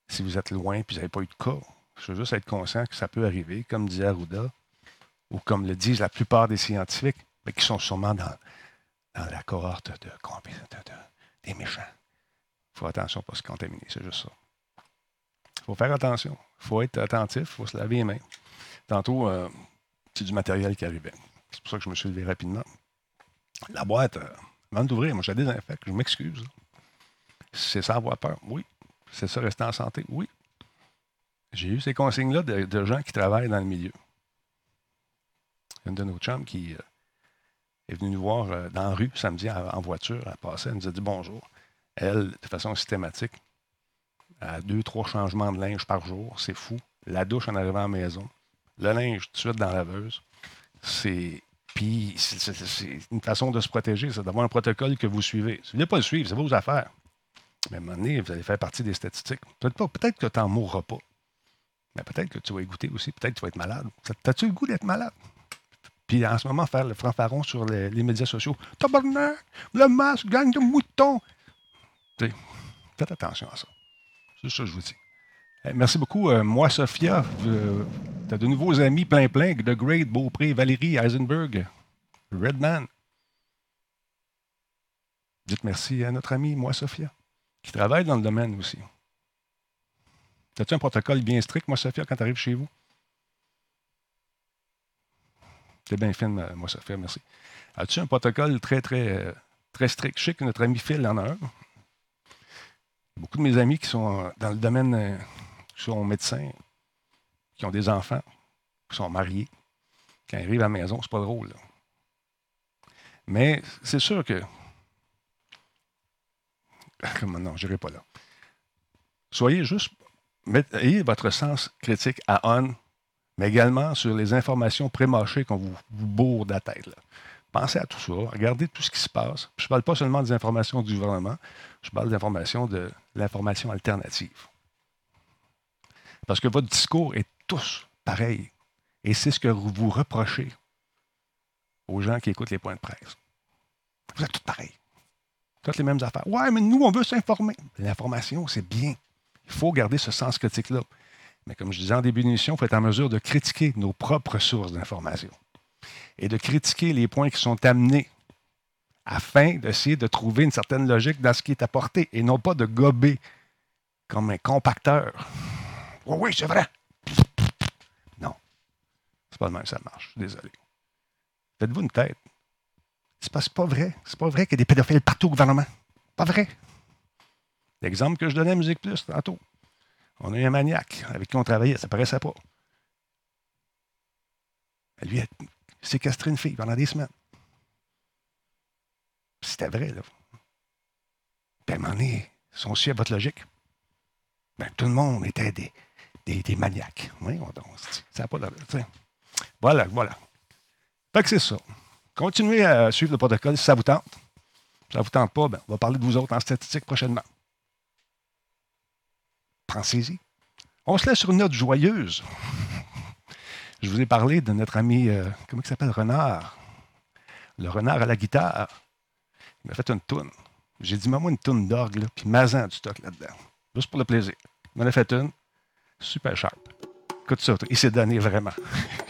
si vous êtes loin puis vous n'avez pas eu de cas. Il faut juste être conscient que ça peut arriver, comme disait Arruda, ou comme le disent la plupart des scientifiques, mais qui sont sûrement dans, dans la cohorte de, des méchants. Il faut attention pas se contaminer, c'est juste ça. Il faut faire attention. Il faut être attentif, il faut se laver les mains. Tantôt, euh, c'est du matériel qui arrivait. C'est pour ça que je me suis levé rapidement. La boîte, euh, avant d'ouvrir, moi, je la désinfecte, je m'excuse. C'est ça avoir peur, oui. C'est ça rester en santé, oui. J'ai eu ces consignes-là de, gens qui travaillent dans le milieu. une de nos chums qui euh, est venue nous voir euh, dans la rue samedi en, voiture. Elle passait, elle nous a dit bonjour. Elle, de façon systématique, a deux, trois changements de linge par jour. C'est fou. La douche en arrivant à la maison. Le linge tout de suite dans la laveuse. C'est. Puis, c'est une façon de se protéger, c'est d'avoir un protocole que vous suivez. Si vous ne pas le suivre, c'est vos affaires. Mais à vous allez faire partie des statistiques. Peut-être peut que tu n'en mourras pas. Mais peut-être que tu vas écouter aussi. Peut-être que tu vas être malade. T'as-tu le goût d'être malade? Puis en ce moment, faire le fanfaron sur les, médias sociaux. Tabarnak! Le masque, gagne de moutons! faites attention à ça. C'est ça que je vous dis. merci beaucoup. Euh, moi, Sophia, euh, tu as de nouveaux amis plein plein. The Great, Beaupré, Valérie, Eisenberg, Redman. Dites merci à notre ami, moi, Sophia, qui travaille dans le domaine aussi. As-tu un protocole bien strict, moi, Sophia, quand tu arrives chez vous? C'est bien fine, euh, moi, Sophia, merci. As-tu un protocole très, très, très strict? Je sais que notre ami Phil en a un beaucoup de mes amis qui sont dans le domaine, euh, qui sont médecins, qui ont des enfants, qui sont mariés, quand ils arrivent à la maison, c'est pas drôle. Mais c'est sûr que. Non, je n'irai pas là. Soyez juste. Ayez votre sens critique à on, mais également sur les informations prémâchées qu'on vous, bourre de la tête. Pensez à tout ça, regardez tout ce qui se passe. Je ne parle pas seulement des informations du gouvernement, je parle d'informations de l'information alternative. Parce que votre discours est tous pareil. Et c'est ce que vous reprochez aux gens qui écoutent les points de presse. Vous êtes tous pareils. Toutes les mêmes affaires. Ouais, mais nous, on veut s'informer. L'information, c'est bien. Il faut garder ce sens critique-là. Mais comme je disais en début d'émission, il faut être en mesure de critiquer nos propres sources d'information et de critiquer les points qui sont amenés afin d'essayer de trouver une certaine logique dans ce qui est apporté et non pas de gober comme un compacteur. Oui, oui, c'est vrai. Non. C'est pas le même ça marche. Désolé. Faites-vous une tête. C'est pas, pas vrai. C'est pas vrai qu'il y a des pédophiles partout au gouvernement. Pas vrai. L'exemple que je donnais à Musique Plus tantôt. On a eu un maniaque avec qui on travaillait, ça paraissait pas. Lui, séquestrer une fille pendant des semaines. C'était vrai, là. Puis à un moment à votre logique, ben, tout le monde était des, des, maniaques. Oui, on, ça n'a pas Voilà, voilà. Fait que c'est ça. Continuez à suivre le protocole si ça vous tente. Si ça ne vous tente pas, ben, on va parler de vous autres en statistique prochainement. Pensez-y. On se laisse sur une note joyeuse. Je vous ai parlé de notre ami, euh, comment il s'appelle, Renard. Le renard à la guitare. Il m'a fait une toune. J'ai dit, mets-moi une toune d'orgue, puis Mazan du stock là-dedans. Juste pour le plaisir. Il m'en a fait une. Super sharp. Écoute ça, il s'est donné vraiment.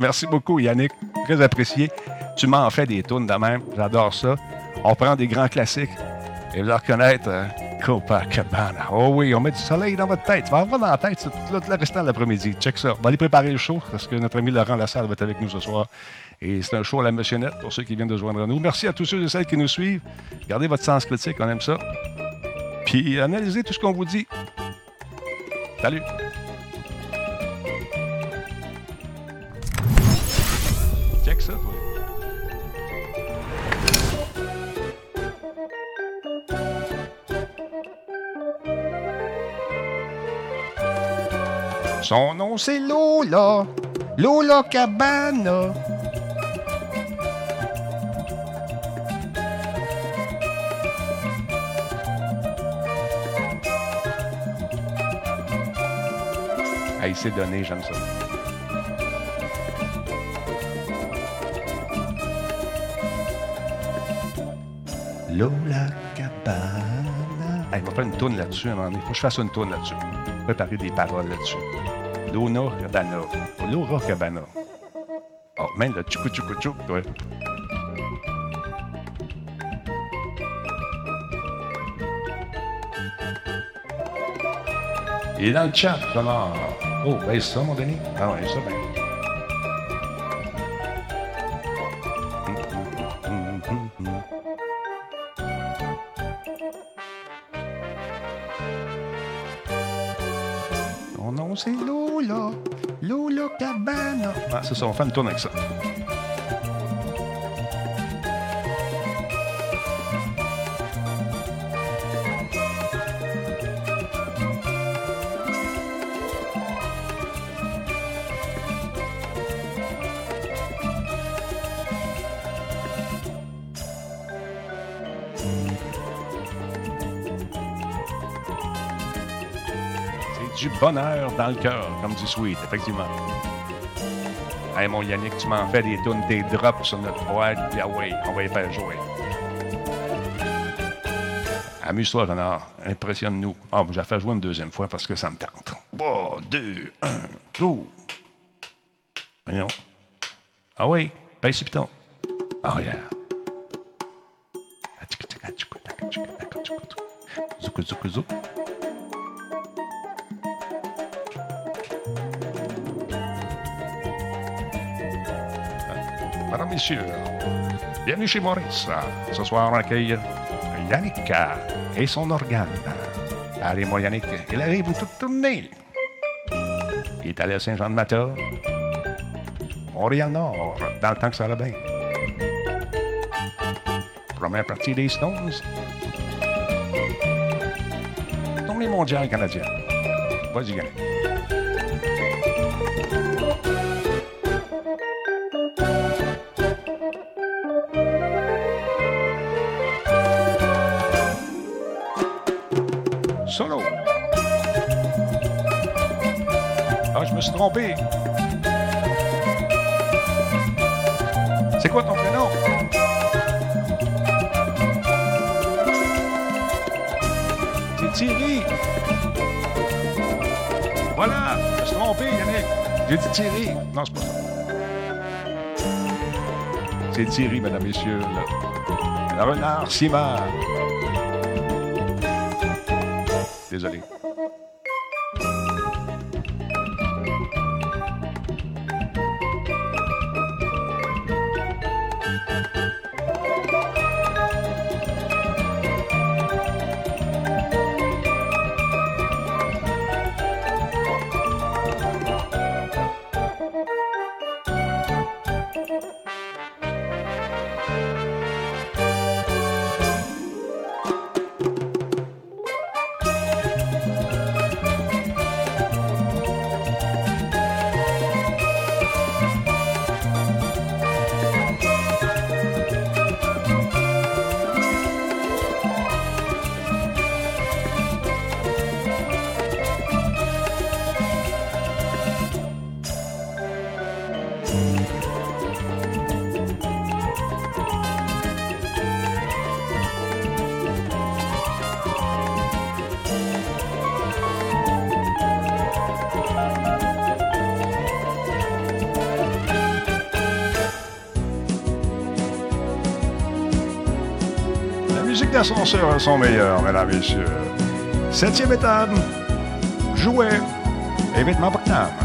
Merci beaucoup, Yannick. Très apprécié. Tu m'en fais des tunes de même. J'adore ça. On prend des grands classiques et vous allez reconnaître. Euh, Copacabana. Oh oui, on met du soleil dans votre tête. Tu vas avoir dans la tête tout le restant de l'après-midi. Check ça. On va aller préparer le show parce que notre ami Laurent Lassalle va être avec nous ce soir. Et c'est un show à la Missionnette pour ceux qui viennent de joindre nous. Merci à tous ceux et celles qui nous suivent. Gardez votre sens critique, on aime ça. Puis analysez tout ce qu'on vous dit. Salut! Ça, toi. Son nom c'est Lola. Lola Cabana. Hey, c'est donné, j'aime ça. Lola Cabana. Il va faire une tourne là-dessus à un moment donné. Faut que je fasse une tourne là-dessus. Préparer des paroles là-dessus. Luna Cabana. Laura Cabana. Oh, même le tchoukou tchoukou tchouk, ouais. Il est dans le chat, comment? Oh, ben ça, mon Denis. Ah ben. Ça, on fait une tourne avec ça. du bonheur dans le cœur, comme du sweet, effectivement. Hey, mon Yannick, tu m'en fais des tunes, des drops sur notre boîte, puis ah ouais, on va y faire jouer. Amuse-toi, Renard. Impressionne-nous. Ah, oh, j'ai fait jouer une deuxième fois parce que ça me tente. 3, 2, 1, go! Voyons. Ah oui, ben c'est piton. Oh yeah. Zouk, zouk, zouk. Madame, Messieurs, bienvenue chez Maurice. Ce soir, on accueille Yannick et son organe. Allez, moi, Yannick, il arrive toute tournée. Il est allé à Saint-Jean-de-Mata, Montréal-Nord, dans le temps que ça allait bien. Première partie des Stones. Tournée mondiale canadienne. Vas-y, Yannick. C'est quoi ton prénom? C'est Thierry. Voilà, je suis trompé, Yannick. J'ai dit Thierry. Non, c'est pas ça. C'est Thierry, mesdames, messieurs. Le renard Simard. Désolé. D'ascenseur sont meilleurs, mesdames et messieurs. Septième étape, jouet et vêtements portables.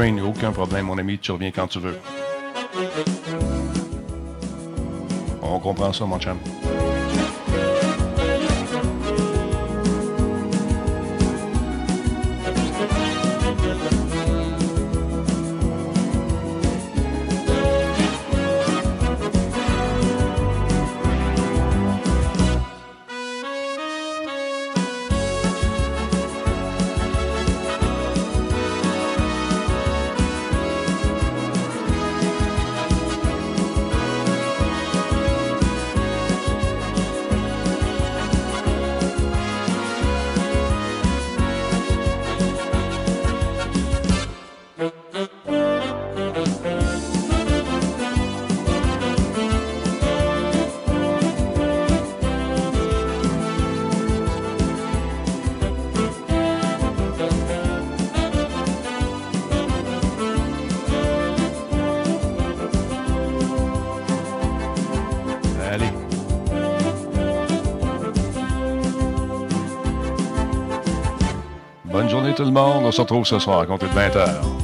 Aucun problème, mon ami, tu reviens quand tu veux. On comprend ça, mon chum. Tout le monde. On se retrouve ce soir à compter de 20h.